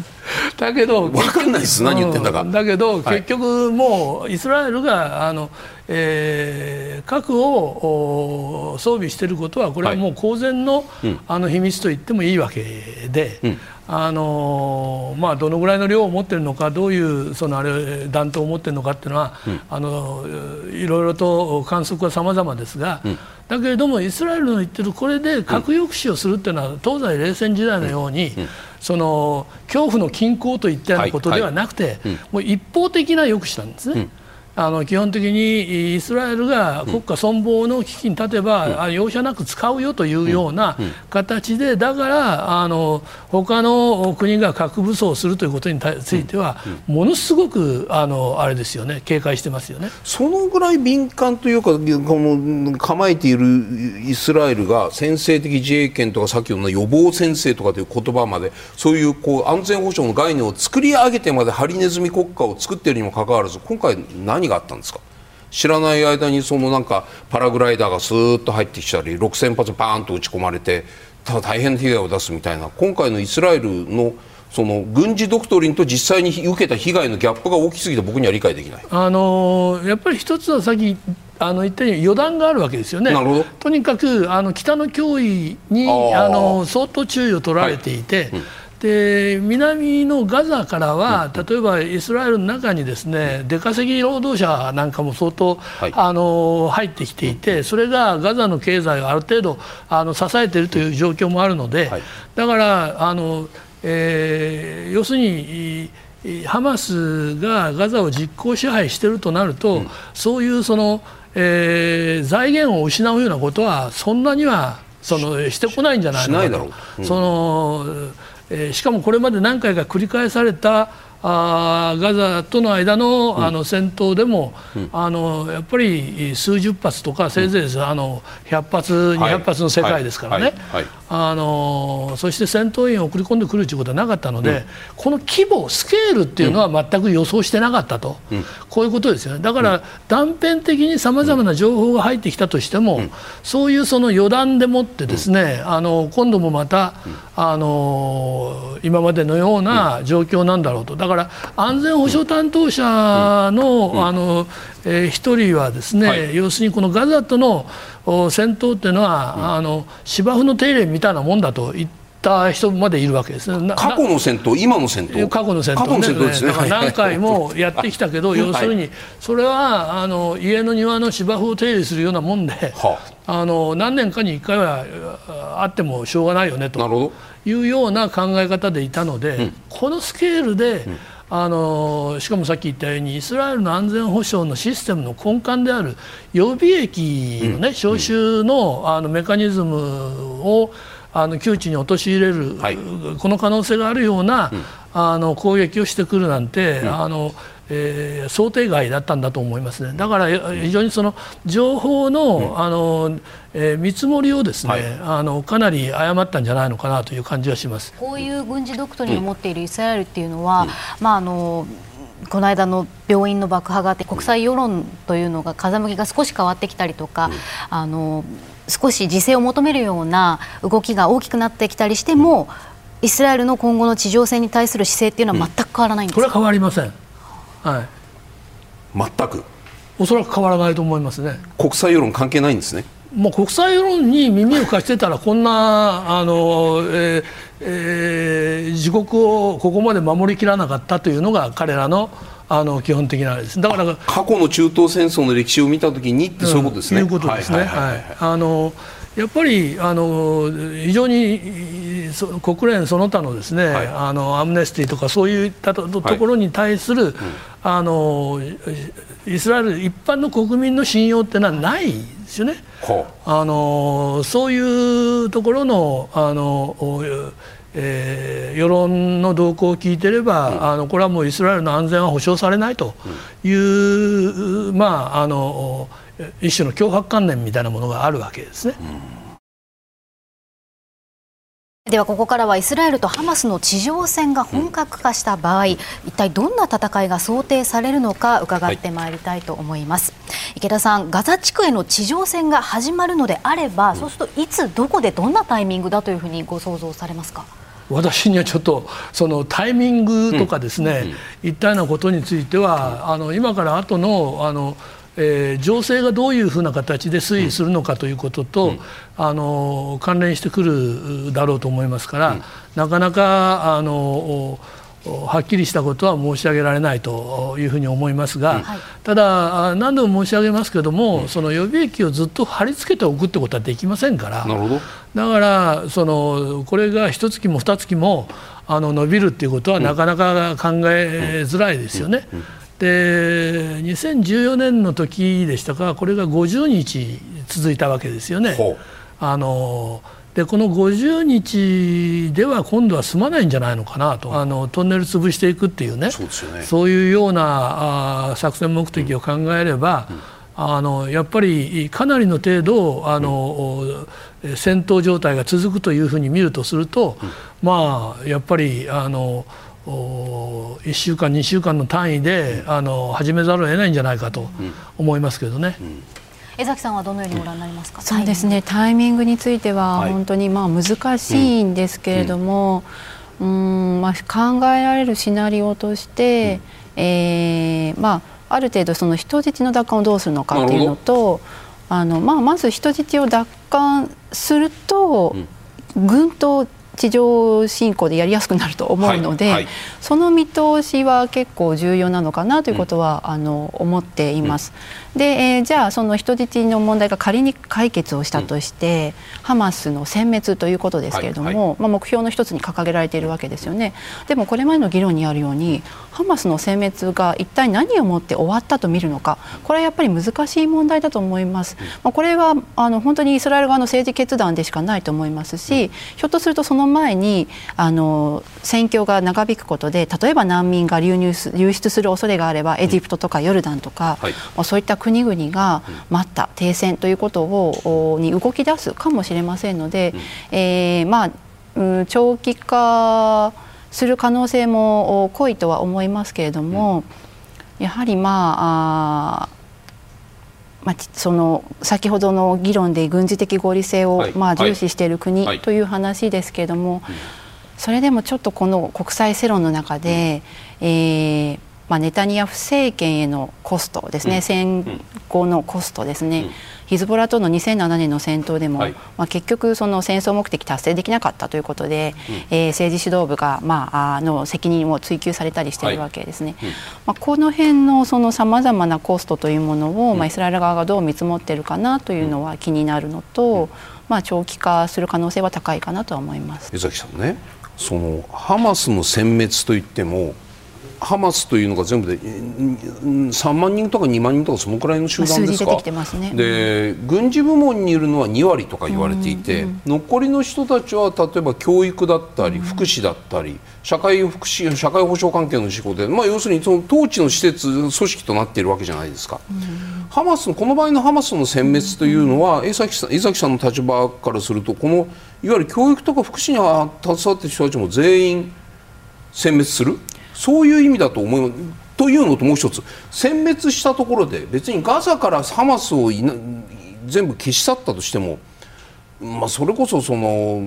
だけど分かんないです。何言ってんだか。だけど、結局もうイスラエルがあの、えー、核を装備していることはこれはもう公然の,、あの秘密と言ってもいいわけで、あのまあ、どのぐらいの量を持っているのかどういうそのあれ弾頭を持っているのかっていうのは、うん、あのいろいろと観測は様々ですが、うん、だけれどもイスラエルの言ってるこれで核抑止をするっていうのは、東西冷戦時代のように、その恐怖の均衡といったようなことではなくて、もう一方的な抑止なんですね。あの基本的にイスラエルが国家存亡の危機に立てば、うん、容赦なく使うよというような形で、だからあの他の国が核武装するということについては、ものすごくあのあれですよね。警戒してますよね。そのぐらい敏感というかこの構えているイスラエルが先制的自衛権とかさっきの予防先制とかという言葉までそういうこう安全保障の概念を作り上げてまでハリネズミ国家を作っているにもかかわらず今回何何があったんですか？知らない間にそのなんかパラグライダーがスーッと入ってきたり6000発バーンと撃ち込まれて大変な被害を出すみたいな今回のイスラエルのその軍事ドクトリンと実際に受けた被害のギャップが大きすぎて僕には理解できない。あのやっぱり一つはさっきあの言ったように予断があるわけですよね。とにかくあの北の脅威にあの相当注意を取られていて。はいうんで南のガザからは、例えばイスラエルの中にですね出稼ぎ労働者なんかも相当、はい、あの入ってきていてそれがガザの経済をある程度あの支えているという状況もあるので、はい、だからあの、えー、要するにハマスがガザを実効支配しているとなると、うん、そういうその、えー、財源を失うようなことはそんなにはそのしてこないんじゃないのかと。うん、そのえー、しかもこれまで何回か繰り返されたあガザとの間の,、あの戦闘でも、あのやっぱり数十発とかせいぜいあの100発、200発の世界ですからね、あのそして戦闘員を送り込んでくるということはなかったので、この規模、スケールっていうのは全く予想してなかったと、こういうことですよね。だから断片的にさまざまな情報が入ってきたとしても、そういうその予断でもってですね、あの今度もまた、あの今までのような状況なんだろうと。だから安全保障担当者の,、あのえー、一人はですね、はい、要するにこのガザとの戦闘っていうのは、あの芝生の手入れみたいなもんだと言って。た人までいるわけですね。過去の戦闘、今の戦闘。過去の戦闘、ね、ですね。何回もやってきたけど、要するに、それはあの家の庭の芝生を手入れするようなもんで、はあ、あの何年かに1回はあってもしょうがないよねというような考え方でいたので、うん、このスケールで、うん。あのしかもさっき言ったようにイスラエルの安全保障のシステムの根幹である予備役のね、招集のあのメカニズムをあの窮地に陥れる、はい、この可能性があるような、うん、あの攻撃をしてくるなんて、うん、あのえー、想定外だったんだと思いますね。だから非常にその情報の、うん、あの、えー、見積もりをですね、はい、あのかなり誤ったんじゃないのかなという感じはします。こういう軍事ドクトリンを持っているイスラエルっていうのは、まああの。この間の病院の爆破があって国際世論というのが風向きが少し変わってきたりとか、あの少し自制を求めるような動きが大きくなってきたりしてもイスラエルの今後の地上戦に対する姿勢っていうのは全く変わらないんですか、うん、これは変わりません、はい、全く。おそらく変わらないと思いますね。国際世論関係ないんですね。もう国際世論に耳を貸してたらこんなあの、えーえー、自国をここまで守りきらなかったというのが彼らのあの基本的なあれです。だから過去の中東戦争の歴史を見たときにってそういうことですね。うん、いうことですね。あのやっぱりあの非常に国連その他のですね、はい、あのアムネスティとかそういったところに対する、はいうん、あのイスラエル一般の国民の信用ってのはないですよね。あのそういうところのあのえー、世論の動向を聞いてれば、うん、あのこれはもうイスラエルの安全は保障されないという、うん、まああの一種の脅迫観念みたいなものがあるわけですね。うん。ではここからはイスラエルとハマスの地上戦が本格化した場合、うん、一体どんな戦いが想定されるのか伺ってまいりたいと思います、はい、池田さんガザ地区への地上戦が始まるのであれば、うん、そうするといつどこでどんなタイミングだというふうにご想像されますか？私にはちょっとそのタイミングとかですね、うん、いったようなことについては、あの今から後のあのえー、情勢がどういうふうな形で推移するのかということと、うん、あの関連してくるだろうと思いますから、うん、なかなかあのはっきりしたことは申し上げられないというふうに思いますが、はい、ただ何度も申し上げますけれども、うん、その予備役をずっと貼り付けておくってことはできませんからだからそのこれが一月も二月もあの伸びるっていうことはなかなか考えづらいですよね。で2014年の時でしたかこれが50日続いたわけですよね。あのでこの50日では今度は済まないんじゃないのかなと。あのトンネル潰していくっていうね。そういうようなあ作戦目的を考えれば、うん。うん、あのやっぱりかなりの程度あの、うん、戦闘状態が続くというふうに見るとすると、まあやっぱりあの1週間2週間の単位であの始めざるを得ないんじゃないかと思いますけどね。江崎さんはどのようにご覧になりますか？そうですね。タイミング。については本当にまあ難しいんですけれども、うん、まあ考えられるシナリオとして、うん、えー、まあある程度その人質の奪還をどうするのかっていうのと、あのまあまず人質を奪還すると、うん、軍と地上侵攻でやりやすくなると思うので、はいはい、その見通しは結構重要なのかなということは、うん、あの思っています。うん、で、えー、じゃあその人質の問題が仮に解決をしたとして、うん、ハマスの殲滅ということですけれども、はいはい、まあ、目標の一つに掲げられているわけですよね。でもこれまでの議論にあるようにハマスの殲滅が一体何をもって終わったと見るのかこれはやっぱり難しい問題だと思います。まあ、これはあの本当にイスラエル側の政治決断でしかないと思いますし、ひょっとするとその前にあの戦況が長引くことで例えば難民が流入流出する恐れがあればエジプトとかヨルダンとか、はい、そういった国々が待った停戦ということをに動き出すかもしれませんので、うん、えー、まあ、うん、長期化する可能性も濃いとは思いますけれども、うん、やはりまあまあ、その先ほどの議論で軍事的合理性を、まあ、重視している国という話ですけれども、それでもちょっとこの国際世論の中で、えーまあ、ネタニヤフ政権へのコストですね、戦後のコストですね、ヒズボラとの2007年の戦闘でも、はい、まあ、結局その戦争目的達成できなかったということで、うん、えー、政治指導部が、まあ、あの責任を追及されたりしているわけですね。はいうん、まあ、この辺のそのさまざまなコストというものを、まあ、イスラエル側がどう見積もっているかなというのは気になるのと、まあ、長期化する可能性は高いかなとは思います。江崎さんねそのハマスの殲滅といってもハマスというのが全部で3万人とか2万人とかそのくらいの集団ですか？ね、で軍事部門にいるのは2割とか言われていて、うんうん、残りの人たちは例えば教育だったり福祉だったり社会福祉社会保障関係の仕事で、まあ、要するにその統治の施設組織となっているわけじゃないですか。うん、ハマスこの場合のハマスの殲滅というのは江崎さん江崎さんの立場からするとこのいわゆる教育とか福祉に携わっている人たちも全員殲滅する？そういう意味だと思います。というのともう一つ殲滅したところで別にガザからハマスを全部消し去ったとしても、まあ、それこそその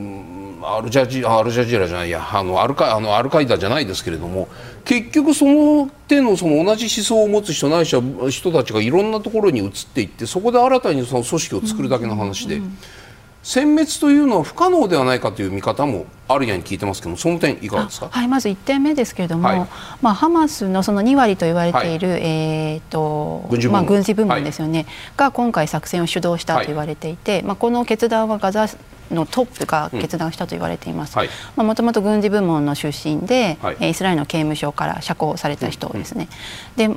アルジャジアルジャジーラじゃないやあのアルカあのアルカイダじゃないですけれども結局その手のその同じ思想を持つ人ないしは人たちがいろんなところに移っていってそこで新たにその組織を作るだけの話で。うんうんうん殲滅というのは不可能ではないかという見方もあるやに聞いてますけどその点いかがですか？はい、まず1点目ですけれども、はい、まあハマスのその2割と言われている、はい、えっ、と軍事まあ軍事部門ですよね、はい、が今回作戦を主導したと言われていて、まあこの決断はガザのトップが決断したと言われています。もともと軍事部門の出身で、はい、イスラエルの刑務所から釈放された人ですね。で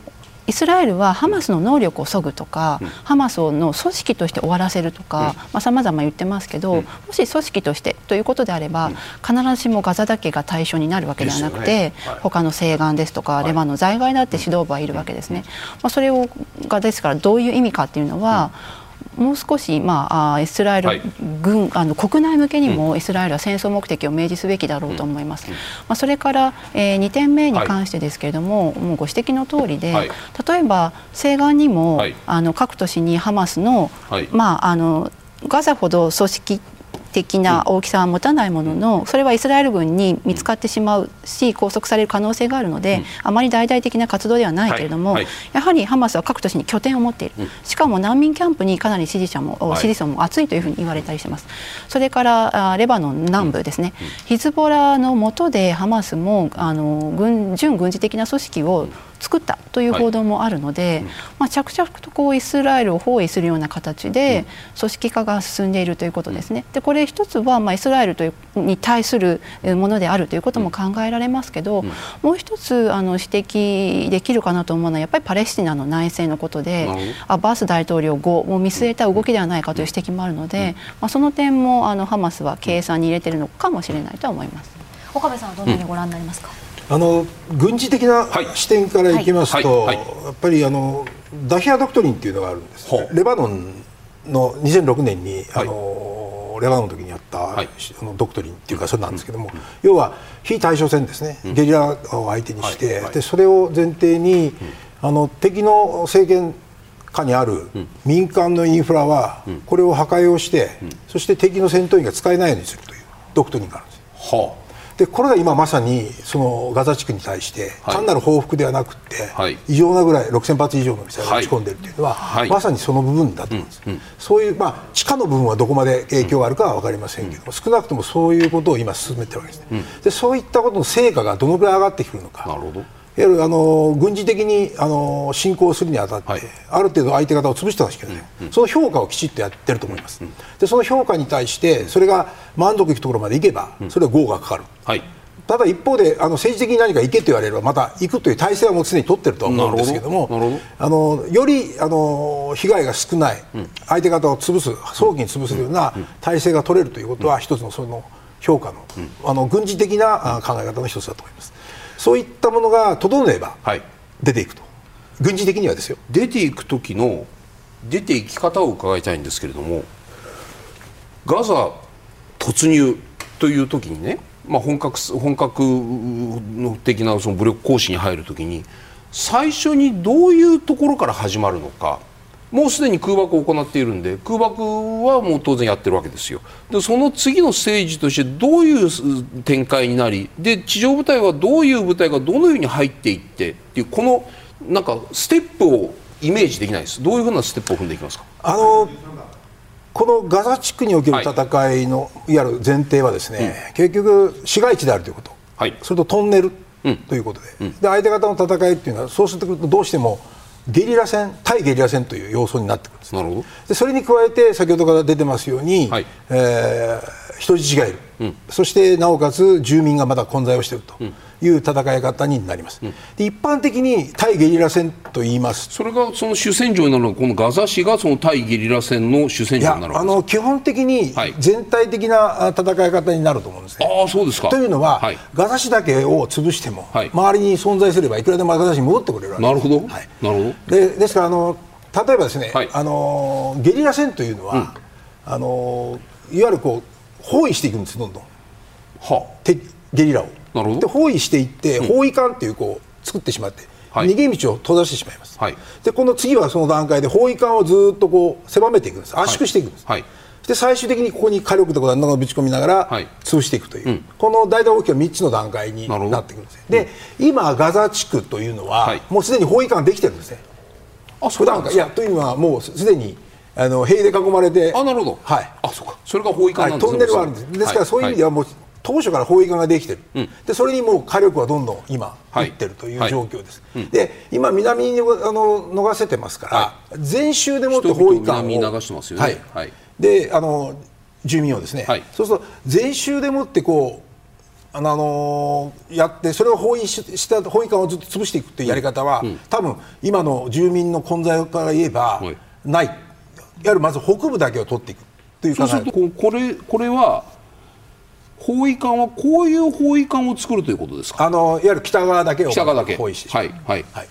イスラエルはハマスの能力をそぐとか、うん、ハマスの組織として終わらせるとかさまざ、ま言ってますけど、うん、もし組織としてということであれば、うん、必ずしもガザだけが対象になるわけではなくて、他の西岸ですとか、レバノン在外だって指導部はいるわけですね。まあ、それをがですからどういう意味かっていうのは、もう少し、まあ、イスラエル軍、はい、あの国内向けにもイスラエルは戦争目的を明示すべきだろうと思います。うん、まあ、それから、えー、2点目に関してですけれども、はい、もうご指摘の通りで、はい、例えば西岸にも、あの各都市にハマスの,、まあ、あのガザほど組織的な大きさは持たないもののそれはイスラエル軍に見つかってしまうし拘束される可能性があるので、あまり大々的な活動ではないけれども、やはりハマスは各都市に拠点を持っている、しかも難民キャンプにかなり支持者も、支持層も厚いというふうに言われたりしてます。それからレバノン南部ですね、ヒズボラの下でハマスもあの軍準軍事的な組織を作ったという報道もあるので、はい、まあ、着々とこうイスラエルを包囲するような形で組織化が進んでいるということですね。でこれ一つはまあイスラエルというに対するものであるということも考えられますけど、もう一つあの指摘できるかなと思うのはやっぱりパレスチナの内政のことでアバース大統領後を見据えた動きではないかという指摘もあるので、まあ、その点もあのハマスは計算に入れているのかもしれないと思います。岡部さんはどのようにご覧になりますか、あの軍事的な視点からいきますと、やっぱりあのダヒア・ドクトリンっていうのがあるんです、レバノンの2006年に、あのレバノンの時にやった、あのドクトリンっていうかそれなんですけども、要は非対称戦ですね、ゲリラを相手にして、でそれを前提に、あの敵の政権下にある民間のインフラは、これを破壊をして、そして敵の戦闘員が使えないようにするというドクトリンがあるんです。はあでこれが今まさにそのガザ地区に対して単なる報復ではなくて、はい、異常なぐらい6000発以上のミサイルを撃ち込んでいるというのは、はい、まさにその部分だと思うんです、うんうん、そういう、まあ、地下の部分はどこまで影響があるかは分かりませんけども、うん、少なくともそういうことを今進めてるわけですね、でそういったことの成果がどのくらい上がってくるのか。なるほどいわゆるあの軍事的にあの侵攻するにあたって、はい、ある程度相手方を潰してほしいけどね、うんうん、その評価をきちっとやってると思います、うん。うん、でその評価に対してそれが満足いくところまでいけば、それは合がかかる、はい。ただ一方であの政治的に何か行けと言われればまた行くという体制はもう常に取ってるとは思うんですけどもあのよりあの被害が少ない、相手方を潰す早期に潰すような体制が取れるということは一つのその評価の,、あの軍事的な考え方の一つだと思います。そういったものが整えば出ていくと、軍事的にはですよ。出ていく時の出ていき方を伺いたいんですけれどもガザ突入という時にねまあ、本格本格的なその武力行使に入るときに最初にどういうところから始まるのかもうすでに空爆を行っているんで空爆はもう当然やってるわけですよ。でその次のステージとしてどういう展開になりで地上部隊はどういう部隊がどのように入っていってっていうこのなんかステップをイメージできないです。どういうふうなステップを踏んでいきますか？あのこのガザ地区における戦いの、い、わゆる前提はですね、うん、結局市街地であるということ、はい、それとトンネルということで。うん、で相手方の戦いっていうのはそうするとどうしてもゲリラ戦対ゲリラ戦という要素になってくるんですなるほど。でそれに加えて先ほどから出てますように、はい、えー、人質がいる、うん、そしてなおかつ住民がまだ混在をしていると。うんいう戦い方になります、うん、で一般的に対ゲリラ戦と言います。それがその主戦場になるのはこのガザ市がその対ゲリラ戦の主戦場になるあの基本的に全体的な戦い方になると思うんですね、はい、あそうですか。というのは、はい、ガザ市だけを潰しても、はい、周りに存在すればいくらでもガザ市に戻ってくれるわけです。なるほど、はい、なるほど。でですからあの例えばですね、あのゲリラ戦というのは、うん、あのいわゆるこう包囲していくんですどんどん、はあ、ゲリラを。で包囲していって、包囲艦っていうこう作ってしまって、はい、逃げ道を閉ざしてしまいます、はい、でこの次はその段階で包囲艦をずっとこう狭めていくんです。圧縮していくんです、はい、で最終的にここに火力とか何らぶち込みながら潰していくという、うん、この大体大きな3つの段階になっていくんですで、うん、今ガザ地区というのは、もうすでに包囲艦できてるんですね。あそうなんですか。いやというのはもうすでにあの塀で囲まれて。あなるほど。はい。あそうか。それが包囲艦なんですね、トンネルはあるんです。ですからそういう意味ではもう当初から砲撃ができてる、うん、でそれにもう火力はどんどん今、い、ってるという状況です、はいはい、で今、南にあの逃せてますから、はい、全州でもって砲撃艦を流してますよね、はい。であの住民をですね、そうすると全州でもってこうあのやってそれを包囲した包囲艦をずっと潰していくというやり方は、うん、多分今の住民の混在から言えば、ない。いわゆるまず北部だけを取っていくというそうするとこれこれは包囲艦はこういう包囲艦を作るということですか？あのいわゆる北側だけを北側だけ。包囲してはいはい。はい、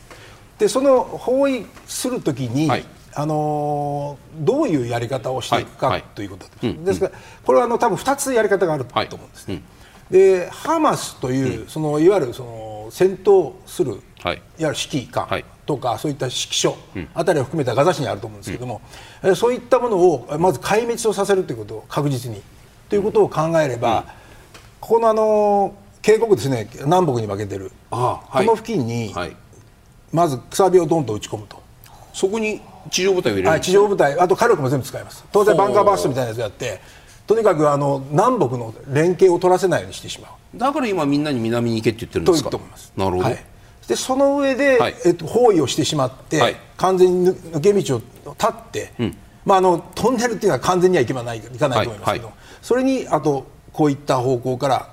でその包囲するときに、はい、あのどういうやり方をしていくか、はい、ということです、ですから、これはあの多分2つやり方があると思うんですね、うん。でハマスという、うん、そのいわゆるその戦闘する、はい、いわゆる指揮官とか、そういった指揮所あたりを含めたガザ市にあると思うんですけども、うん、そういったものをまず壊滅をさせるということを確実に。ということを考えれば、ここのあの渓谷ですね南北に分けてる。あ、はい、この付近に、はい、まずくさびをどんと打ち込むと。そこに地上部隊を入れる、はい、地上部隊あと火力も全部使います。当然バンカーバーストみたいなやつやってとにかくあの南北の連携を取らせないようにしてしまう。だから今みんなに南に行けって言ってるんですか？と思います。なるほど、はい、でその上で、はい、えっと、包囲をしてしまって、はい、完全に抜け道を立って、うん、まあ、あのトンネルっていうのは完全にはいけばないいかないと思いますけど、それにあとこういった方向から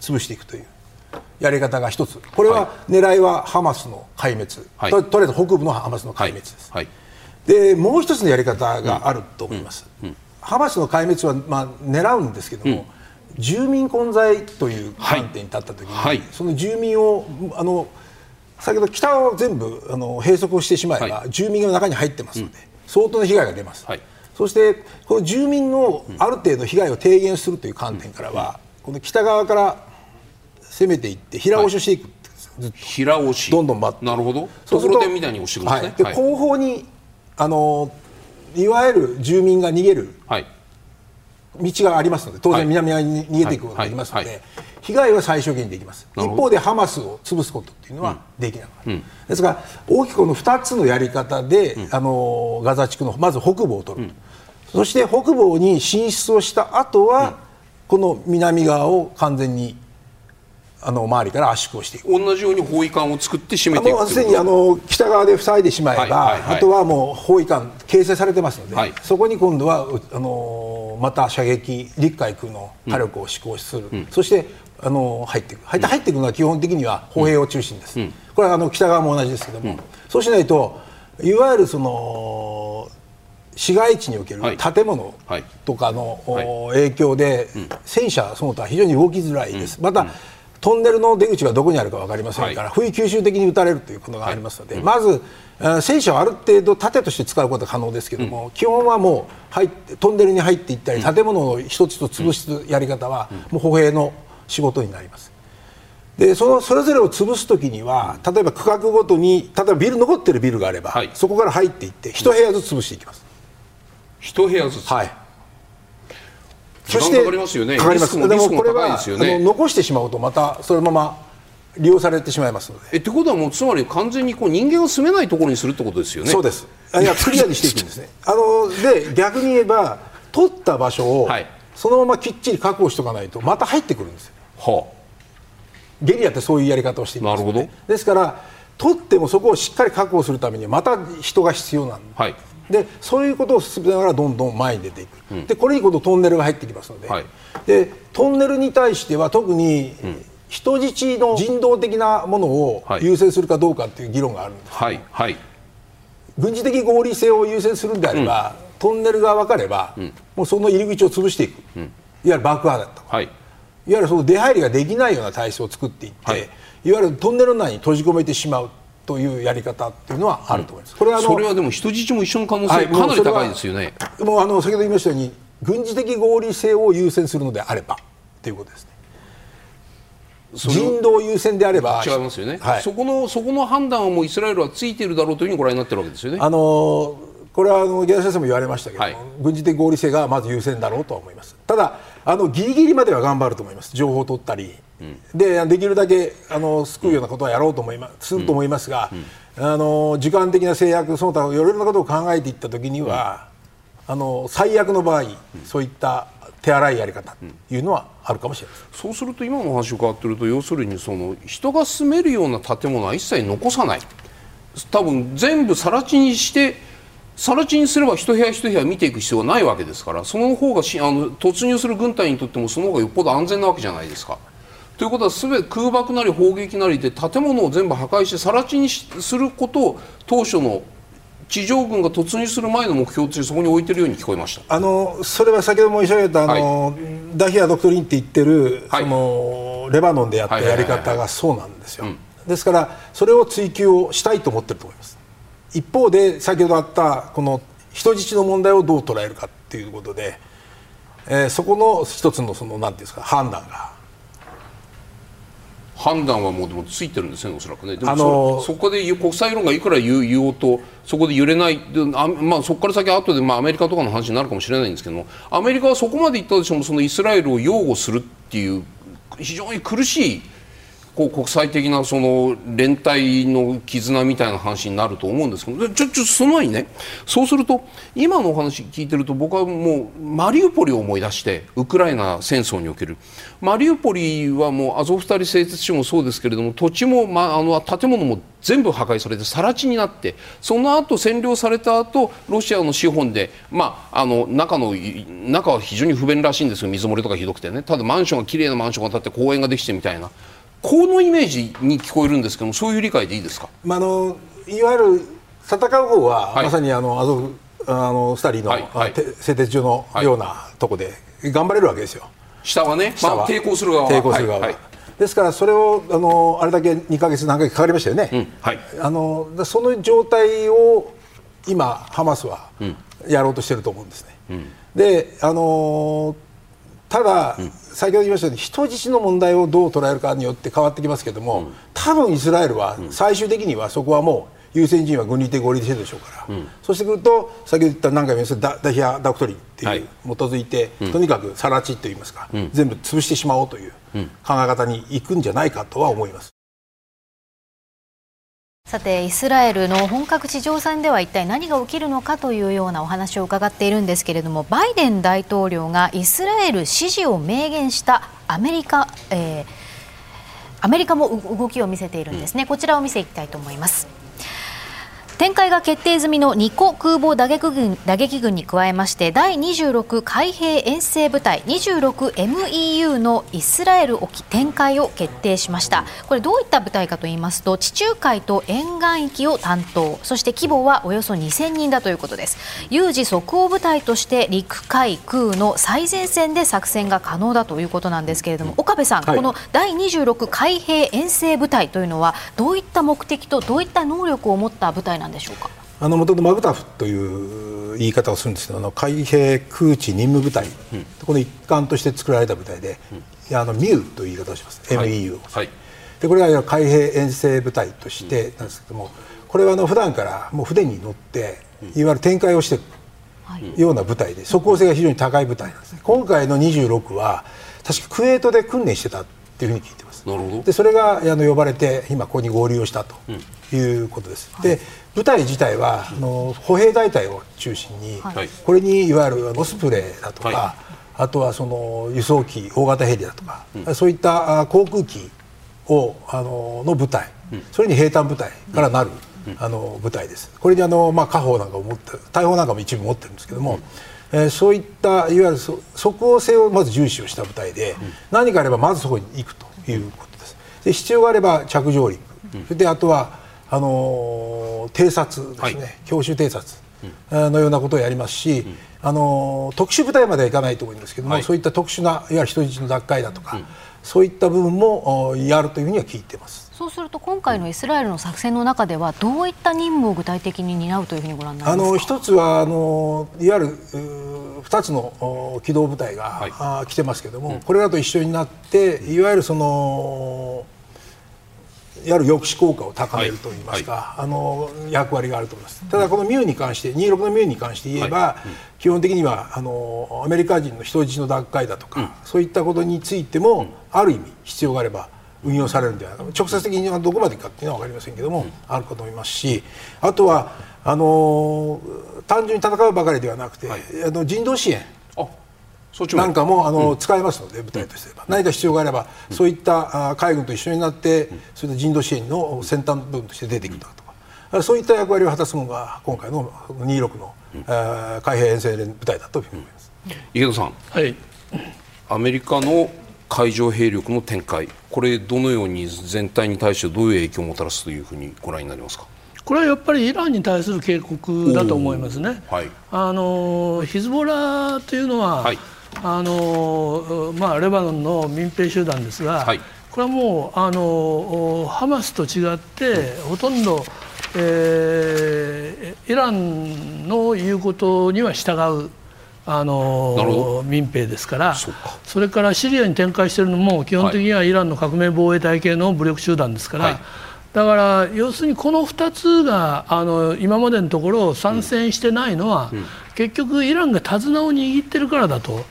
潰していくというやり方が一つ。これは狙いはハマスの壊滅、ととりあえず北部のハマスの壊滅です、でもう一つのやり方があると思います、うん。うん、ハマスの壊滅は、まあ、狙うんですけども、住民混在という観点に立った時に、はい、その住民をあの先ほど北を全部あの閉塞をしてしまえば、はい、住民が中に入ってますので、うん、相当な被害が出ます、はい、そしてこの住民のある程度被害を低減するという観点からは、うん、この北側から攻めていって平押しをしていく、はい、平押し。どんどん待って。なるほど。ところてみたいに押していくんですね、はい、で後方にあのいわゆる住民が逃げる、はい道がありますので当然南側に逃げていくことができますので、被害は最小限にできます。一方でハマスを潰すことっていうのはできなかった、うん、ですが大きくこの2つのやり方で、うん、あのガザ地区のまず北部を取る、うん、そして北部に進出をした後は、この南側を完全にあの周りから圧縮をしていく。同じように包囲管を作って締めていくすでにあの北側で塞いでしまえば、はいはいはい、あとはもう包囲管形成されてますので、はい、そこに今度はあのまた射撃陸海空の火力を施行する、うん、そしてあの入っていく。入って入っていくのは基本的には歩兵を中心です、うん、これはあの北側も同じですけども、うん、そうしないといわゆるその市街地における建物とかの、影響で、戦車その他非常に動きづらいです。また、トンネルの出口がどこにあるか分かりませんから、はい、不意吸収的に撃たれるということがありますので、はい、まず戦車をある程度盾として使うことは可能ですけども、うん、基本はもう入トンネルに入っていったり、建物を一つ一つ潰すやり方は、もう歩兵の仕事になります。でそのそれぞれを潰す時には例えば区画ごとに例えばビル残ってるビルがあれば、はい、そこから入っていって一部屋ずつ潰していきます。一部屋ずつ、はいそしてかかりますよね。かかります。でもこれは、ね、残してしまうとまたそのまま利用されてしまいますので。えってことはもうつまり完全にこう人間が住めないところにするってことですよね。そうです。いやクリアにしていくんですね。あので逆に言えば取った場所を、はい、そのままきっちり確保しておかないとまた入ってくるんですよ。はあ、ゲリラってそういうやり方をしています、ね、なるほど。ですから取ってもそこをしっかり確保するためにはまた人が必要なんで。はいでそういうことを進めながらどんどん前に出ていく、うん、でこれに今度トンネルが入ってきますので。はい、でトンネルに対しては特に、人質の人道的なものを優先するかどうかっていう議論があるんです、はいはい、軍事的合理性を優先するんであれば、うん、トンネルが分かれば、うん、もうその入り口を潰していく、いわゆる爆破だと、はい、いわゆるその出入りができないような体制を作っていって、い、わゆるトンネル内に閉じ込めてしまうというやり方っていうのはあると思います。これはあのそれはでも人質も一緒の可能性、はい、かなり高いですよね。もうあの先ほど言いましたように軍事的合理性を優先するのであればということですね。人道優先であれば違いますよね、はい、そこのそこの判断はもうイスラエルはついているだろうというふうにご覧になってるわけですよね。あのこれはあの池田先生も言われましたけどはい、軍事的合理性がまず優先だろうとは思います。ただあのギリギリまでは頑張ると思います。情報を取ったり、うん、でできるだけあの救うようなことはやろうと思いますすると思いますが、うん、あの時間的な制約その他いろいろなことを考えていった時には、あの最悪の場合、そういった手荒いやり方というのはあるかもしれない、うん、そうすると今の話を伺っていると要するにその人が住めるような建物は一切残さない。多分全部更地にして更地にすれば一部屋一部屋見ていく必要はないわけですからその方がしあの突入する軍隊にとってもその方がよっぽど安全なわけじゃないですか。ということは全て空爆なり砲撃なりで建物を全部破壊して更地にすることを当初の地上軍が突入する前の目標としてそこに置いてるように聞こえました。あのそれは先ほど申し上げたあの、はい、ダヒア・ドクトリンって言ってる、はい、そのレバノンでやったやり方がそうなんですよ、ですからそれを追求をしたいと思ってると思います。一方で先ほどあったこの人質の問題をどう捉えるかっていうことで、えー、そこの一つのそのなんていうんですか判断が判断はもうでもついてるんですねおそらくね。でもそ,、そこで国際世論がいくら言言おうとそこで揺れないあ、まあ、そこから先後で、まあ、アメリカとかの話になるかもしれないんですけどもアメリカはそこまでいったとしてもそのイスラエルを擁護するっていう非常に苦しいこう国際的なその連帯の絆みたいな話になると思うんですけどちょちょその前にねそうすると今のお話聞いてると僕はもうマリウポリを思い出してウクライナ戦争における。マリウポリはもうアゾフスタリ製鉄所もそうですけれども土地も、まあ、あの建物も全部破壊されて更地になってその後占領された後ロシアの資本で、まあ、あの中の中は非常に不便らしいんですよ。水漏れとかひどくてね。ただマンションが綺麗なマンションが建って公園ができてみたいな。このイメージに聞こえるんですけどそういう理解でいいですか、まあ、あのいわゆる戦う方は、はい、まさにあのアゾフあのスタリの、はい。はい、製鉄所のようなとこで頑張れるわけですよ。下はね、まあ、抵抗する側抵抗する側、は。い、ですからそれをあのあれだけ2か月何ヶ月かかりましたよね、うん。はい、あのその状態を今ハマスはやろうとしてると思うんですね。うん、であのただ、うん、先ほど言いましたように人質の問題をどう捉えるかによって変わってきますけれども、うん、多分イスラエルは最終的にはそこはもう優先順位は軍事的合理性でしょうから、うん、そうしてくると先ほど言った何回も言いましたダヒア・ダクトリンっていう、基づいて、とにかく更地といいますか、全部潰してしまおうという考え方にいくんじゃないかとは思います。さてイスラエルの本格地上戦では一体何が起きるのかというようなお話を伺っているんですけれどもバイデン大統領がイスラエル支持を明言したアメリカ、えー、アメリカも動きを見せているんですね、こちらを見ていきたいと思います。展開が決定済みの2個空母打撃軍打撃軍に加えまして第26海兵遠征部隊 26MEU のイスラエル沖展開を決定しました。これどういった部隊かと言いますと地中海と沿岸域を担当そして規模はおよそ2000人だということです。有事即応部隊として陸海空の最前線で作戦が可能だということなんですけれども岡部さん、はい、この第26海兵遠征部隊というのはどういった目的とどういった能力を持った部隊なんんでしょうか？あの元々マグタフという言い方をするんですけどあの海兵空地任務部隊、うん、この一環として作られた部隊で、うん、あのミューという言い方をします、はい、MEU を、はい、でこれは海兵遠征部隊としてなんですけども、これはあの普段からもう船に乗っていわゆる展開をしてい。るような部隊で即効性が非常に高い部隊なんですね。今回の26は確かクウェートで訓練してたっていうふうに聞いてます。でそれがあの呼ばれて今ここに合流をしたということです、で部隊自体はあの歩兵大隊を中心に、はい、これにいわゆるオスプレイだとか、はい、あとはその輸送機大型ヘリだとか、うん、そういった航空機をあのの部隊、うん、それに兵隊部隊からなる、うん、あの部隊です。これにあの、まあ、火砲なんかを持って大砲なんかも一部持ってるんですけども、えー、そういったいわゆる即応性をまず重視をした部隊で、何かあればまずそこに行くということです。で必要があれば着上陸、それであとはあの偵察ですね、はい、教習偵察のようなことをやりますし、うん、あの特殊部隊まではいかないと思うんですけども、はい、そういった特殊ないわゆる人質の奪回だとか、うん、そういった部分もやるというふうには聞いてます。そうすると今回のイスラエルの作戦の中ではどういった任務を具体的に担うというふうにご覧になりますか？あの一つはあのいわゆる2つの機動部隊が、はい、来てますけれども、うん、これらと一緒になっていわゆるそのやる抑止効果を高めるといいますか、はい。はい、あの役割があると思います。ただこのミューに関して26のミューに関して言えば、はい。うん、基本的にはあのアメリカ人の人質の奪回だとか、うん、そういったことについても、うん、ある意味必要があれば運用されるんではないか。直接的にはどこまでかっていうのは分かりませんけども、あるかと思いますしあとはあの単純に戦うばかりではなくて、あの人道支援なんかもあの、うん、使えますので部隊としては、何か必要があれば、うん、そういった海軍と一緒になって、うん、そういった人道支援の先端部分として出てきたとか、そういった役割を果たすのが今回の26の、うん、海兵遠征部隊だと思います、池田さん、はい、アメリカの海上兵力の展開。これどのように全体に対してどういう影響をもたらすというふうにご覧になりますか？これはやっぱりイランに対する警告だと思いますね。はい、あのヒズボラというのは、はいあのまあ、レバノンの民兵集団ですが、はい、これはもうあのハマスと違って、ほとんど、えー、イランの言うことには従うあの民兵ですからそれからシリアに展開しているのも基本的にはイランの革命防衛隊系の武力集団ですから、はい、だから要するにこの2つがあの今までのところ参戦してないのは、うんうん、結局イランが手綱を握ってるからだと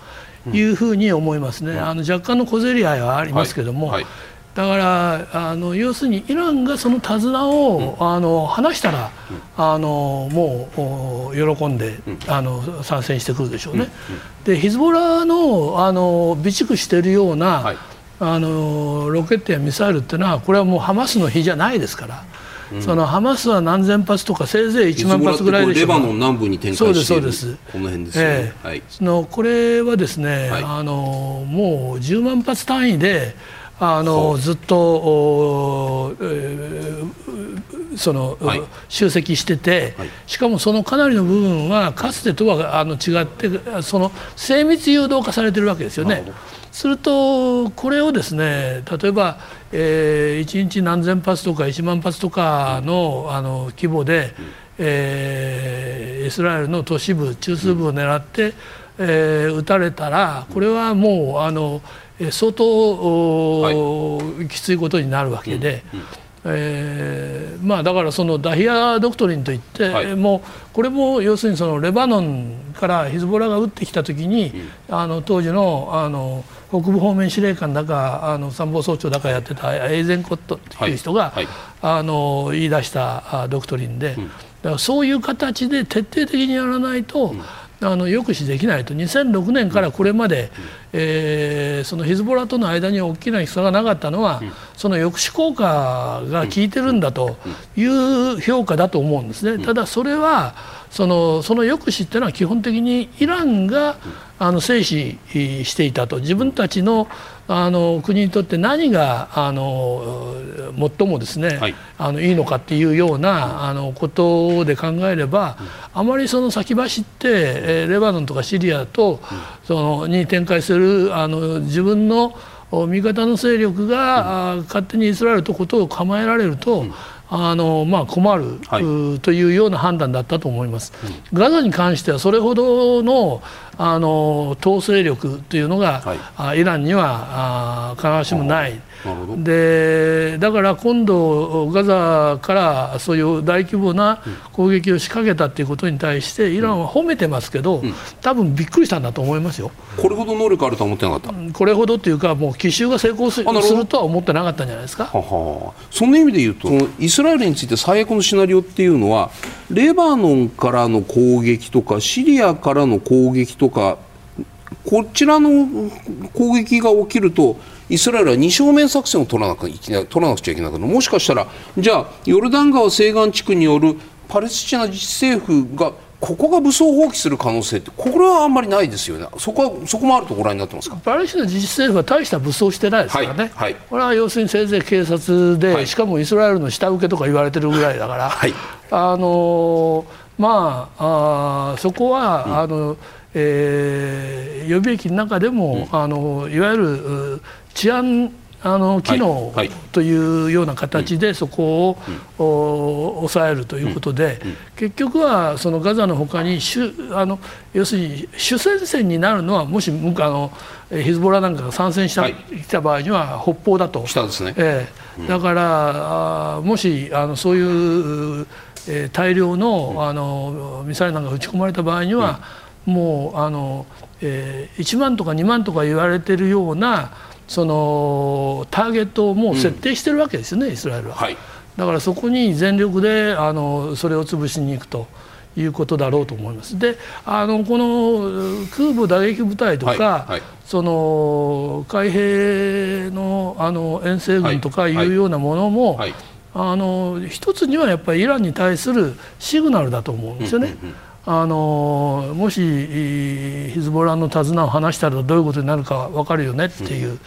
いうふうに思いますね、うん、あの若干の小競り合いはありますけども。はい。はい。だからあの要するにイランがその手綱を、うん、あの離したら、うん、あのもう喜んで、うん、あの参戦してくるでしょうね。でヒズボラのあの備蓄しているような、はい、あのロケットやミサイルっていうのはこれはもうハマスの日じゃないですから。そのハマスは何千発とかせいぜい1万発ぐらいでしょうレバノン南部に展開しているそうですこの辺ですね、えーはい、そのこれはですね、はい、あのもう10万発単位であのずっと、えー、その、はい、集積してて、はい、しかもそのかなりの部分はかつてとはあの違ってその精密誘導化されてるわけですよね。するとこれをですね例えば、えー、1日何千発とか1万発とかのあの規模で、えー、イスラエルの都市部中枢部を狙って、えー、撃たれたらこれはもうあの相当、はい、きついことになるわけで。うん。うんえーまあ、だからそのダヒアドクトリンといって、はい、もうこれも要するにそのレバノンからヒズボラが撃ってきた時に、うん、あの当時のあの北部方面司令官だかあの参謀総長だかやってたエイゼンコットという人が、はい。はい、あの言い出したドクトリンで、うん、だからそういう形で徹底的にやらないと、うんあの抑止できないと。2006年からこれまで、えー、そのヒズボラとの間に大きな差がなかったのは、その抑止効果が効いてるんだという評価だと思うんですね。ただそれはそのその抑止っていうのは基本的にイランがあの制止していたと。自分たちのあの国にとって何があの最もですね、はい、あのいいのかっていうようなあのことで考えれば、あまりその先走って、えレバノンとかシリアとそのに展開するあの自分の味方の勢力が、勝手にイスラエルとことを構えられると、あのまあ、困る、はい、というような判断だったと思います。ガザに関してはそれほどのあの統制力というのが、はい、イランにはあ必ずしもない。でだから今度ガザからそういう大規模な攻撃を仕掛けたということに対してイランは褒めてますけど、うん、多分びっくりしたんだと思いますよ。これほど能力あるとは思ってなかった。これほどというかもう奇襲が成功するとは思ってなかったんじゃないですか。はは。そんな意味で言うとイスラエルについて最悪のシナリオっていうのはレバノンからの攻撃とかシリアからの攻撃とかこちらの攻撃が起きるとイスラエルは二正面作戦を取らなく取らなくちゃいけなくなる。もしかしたらじゃあヨルダン川西岸地区によるパレスチナ自治政府がここが武装放棄する可能性ってこれはあんまりないですよね。そこはそこもあるとご覧になってますか？パレスチナ自治政府は大した武装してないですからね、はいはい、これは要するにせいぜい警察で、はい、しかもイスラエルの下請けとか言われてるぐらいだから、あのまああそこは、うん、あのえー、予備役の中でも、うん、あのいわゆる治安あの機能というような形でそこを、抑えるということで、結局はそのガザのほかに主あの要するに主戦線になるのはもしあのヒズボラなんかが参戦した,、きた場合には北方だと。したですね。えー、だからあもしあのそういう、えー、大量の,、あのミサイルなんか撃ち込まれた場合には、もうあの、えー、1万とか2万とか言われてるようなそのターゲットをもう設定してるわけですよね、うん、イスラエルは、はい、だからそこに全力であのそれを潰しに行くと。いうことだろうと思います。で、あのこの空母打撃部隊とか、はいはい、その海兵のあの遠征軍とかいうようなものも、はい、あの一つにはやっぱりイランに対するシグナルだと思うんですよね。うんうんうんあのもしヒズボラの手綱を離したらどういうことになるか分かるよねっていう、うんうん、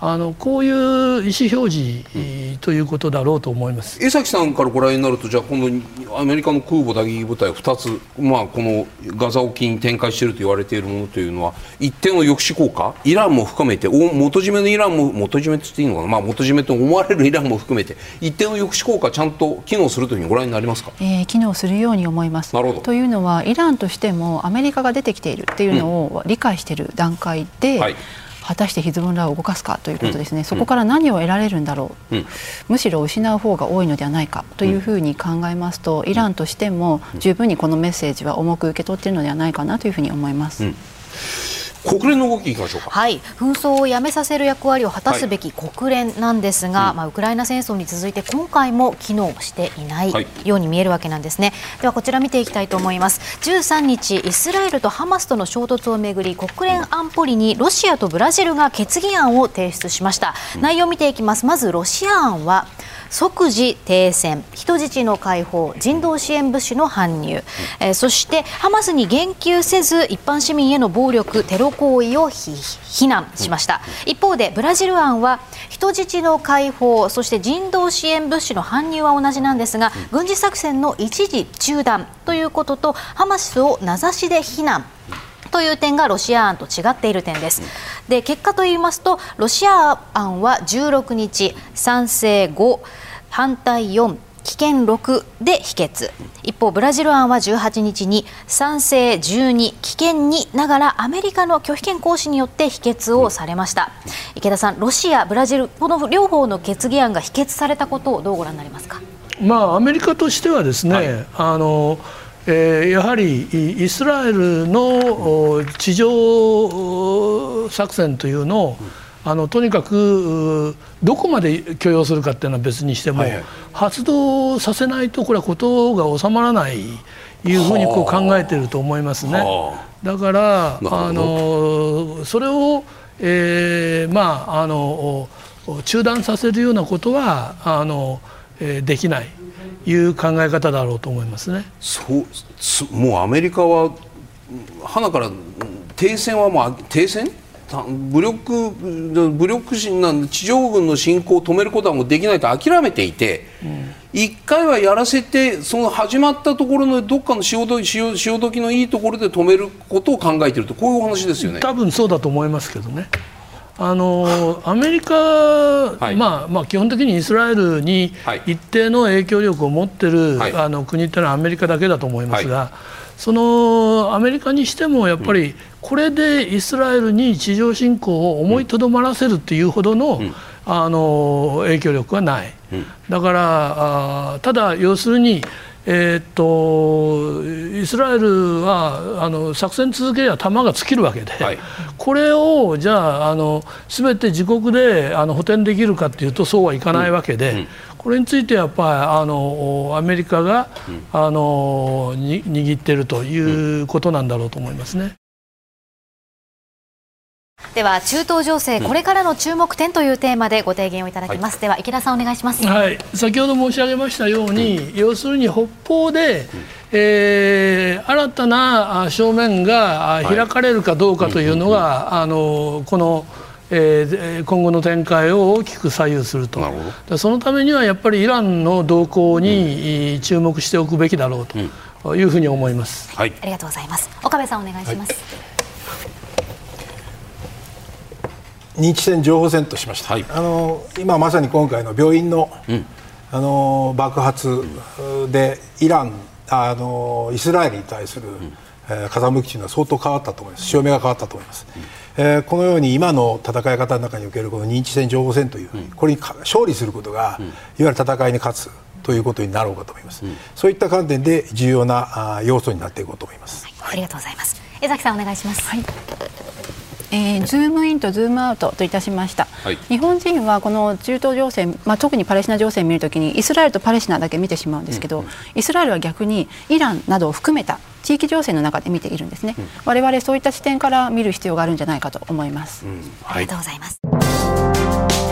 あのこういう意思表示、うん、ということだろうと思います。江崎さんからご覧になるとじゃあ今度アメリカの空母打撃部隊2つ、まあ、このガザ沖に展開していると言われているものというのは一定の抑止効果？イランも含めて？元締めのイランも元締めって言っていいのかな、まあ、元締めと思われるイランも含めて一定の抑止効果ちゃんと機能するというふうにご覧になりますか、えー、機能するように思います。というのははイランとしてもアメリカが出てきているっていうのを理解している段階で、はい。果たしてヒズボラを動かすかということですね、うん、そこから何を得られるんだろう、うん、むしろ失う方が多いのではないかというふうに考えますと、イランとしても十分にこのメッセージは重く受け取っているのではないかなというふうに思います。うん国連の動きいきましょうか。はい、紛争をやめさせる役割を果たすべき国連なんですが、はい、まあウクライナ戦争に続いて今回も機能していないように見えるわけなんですね。ではこちら見ていきたいと思います。13日イスラエルとハマスとの衝突をめぐり国連安保理にロシアとブラジルが決議案を提出しました。内容を見ていきます。まずロシア案は。即時停戦、人質の解放、人道支援物資の搬入、えー、そしてハマスに言及せず一般市民への暴力、テロ行為を非難しました。一方でブラジル案は人質の解放、そして人道支援物資の搬入は同じなんですが、軍事作戦の一時中断ということとハマスを名指しで非難。という点がロシア案と違っている点です。で結果と言いますとロシア案は16日賛成5反対4棄権6で否決。一方ブラジル案は18日に賛成12棄権2ながらアメリカの拒否権行使によって否決をされました。池田さんロシアブラジルこの両方の決議案が否決されたことをどうご覧になりますか？まあアメリカとしてはですね、はい、あのえー、やはりイスラエルの地上作戦というのを、あのとにかくどこまで許容するかっていうのは別にしても、はいはい、発動させないとこれは事が収まらないいうふうにこう考えていると思いますね。だからあのそれを、えー、まああの中断させるようなことはあの、えー、できない。いう考え方だろうと思いますね。そうもうアメリカは花から停戦はもう停戦？武力武力心なん地上軍の侵攻を止めることはもうできないと諦めていて、一、うん、回はやらせてその始まったところのどっかの潮時潮潮時のいいところで止めることを考えているとこういうお話ですよね。多分そうだと思いますけどね。あのアメリカ、はい、まあまあ、基本的にイスラエルに一定の影響力を持っている、はい、あの国というのはアメリカだけだと思いますが、はい、そのアメリカにしてもやっぱりこれでイスラエルに地上侵攻を思いとどまらせるというほどの,、あの影響力はない。だからあただ要するにえー、っとイスラエルはあの作戦続ければ弾が尽きるわけで、はい、これをじゃああの全て自国であの補填できるかというとそうはいかないわけで、うん。うん、これについてやっぱりあのアメリカが、うん、あの握っているということなんだろうと思いますね。では中東情勢、これからの注目点というテーマでご提言をいただきます、はい、では池田さんお願いします、はい、先ほど申し上げましたように、うん、要するに北方で、えー、新たな正面が開かれるかどうかというのが、はい、あのこのえー、今後の展開を大きく左右すると。そのためにはやっぱりイランの動向に注目しておくべきだろうというふうに思います、はい、ありがとうございます。岡部さんお願いします、認知戦情報戦としました、はい、あの今まさに今回の病院のうん、あの爆発でイランあのイスラエルに対する、うん、えー、風向きというのは相当変わったと思います。潮目が変わったと思います、うん、えー、このように今の戦い方の中におけるこの認知戦情報戦という、うん、これに勝利することが、いわゆる戦いに勝つということになろうかと思います、そういった観点で重要なあ要素になっていこうと思います、はい、ありがとうございます。江崎さんお願いします、はいえー、ズームインとズームアウトといたしました、はい、日本人はこの中東情勢、まあ、特にパレスチナ情勢を見るときにイスラエルとパレスチナだけ見てしまうんですけど、うんうん、イスラエルは逆にイランなどを含めた地域情勢の中で見ているんですね、うん、我々そういった視点から見る必要があるんじゃないかと思います、うん。はい、ありがとうございます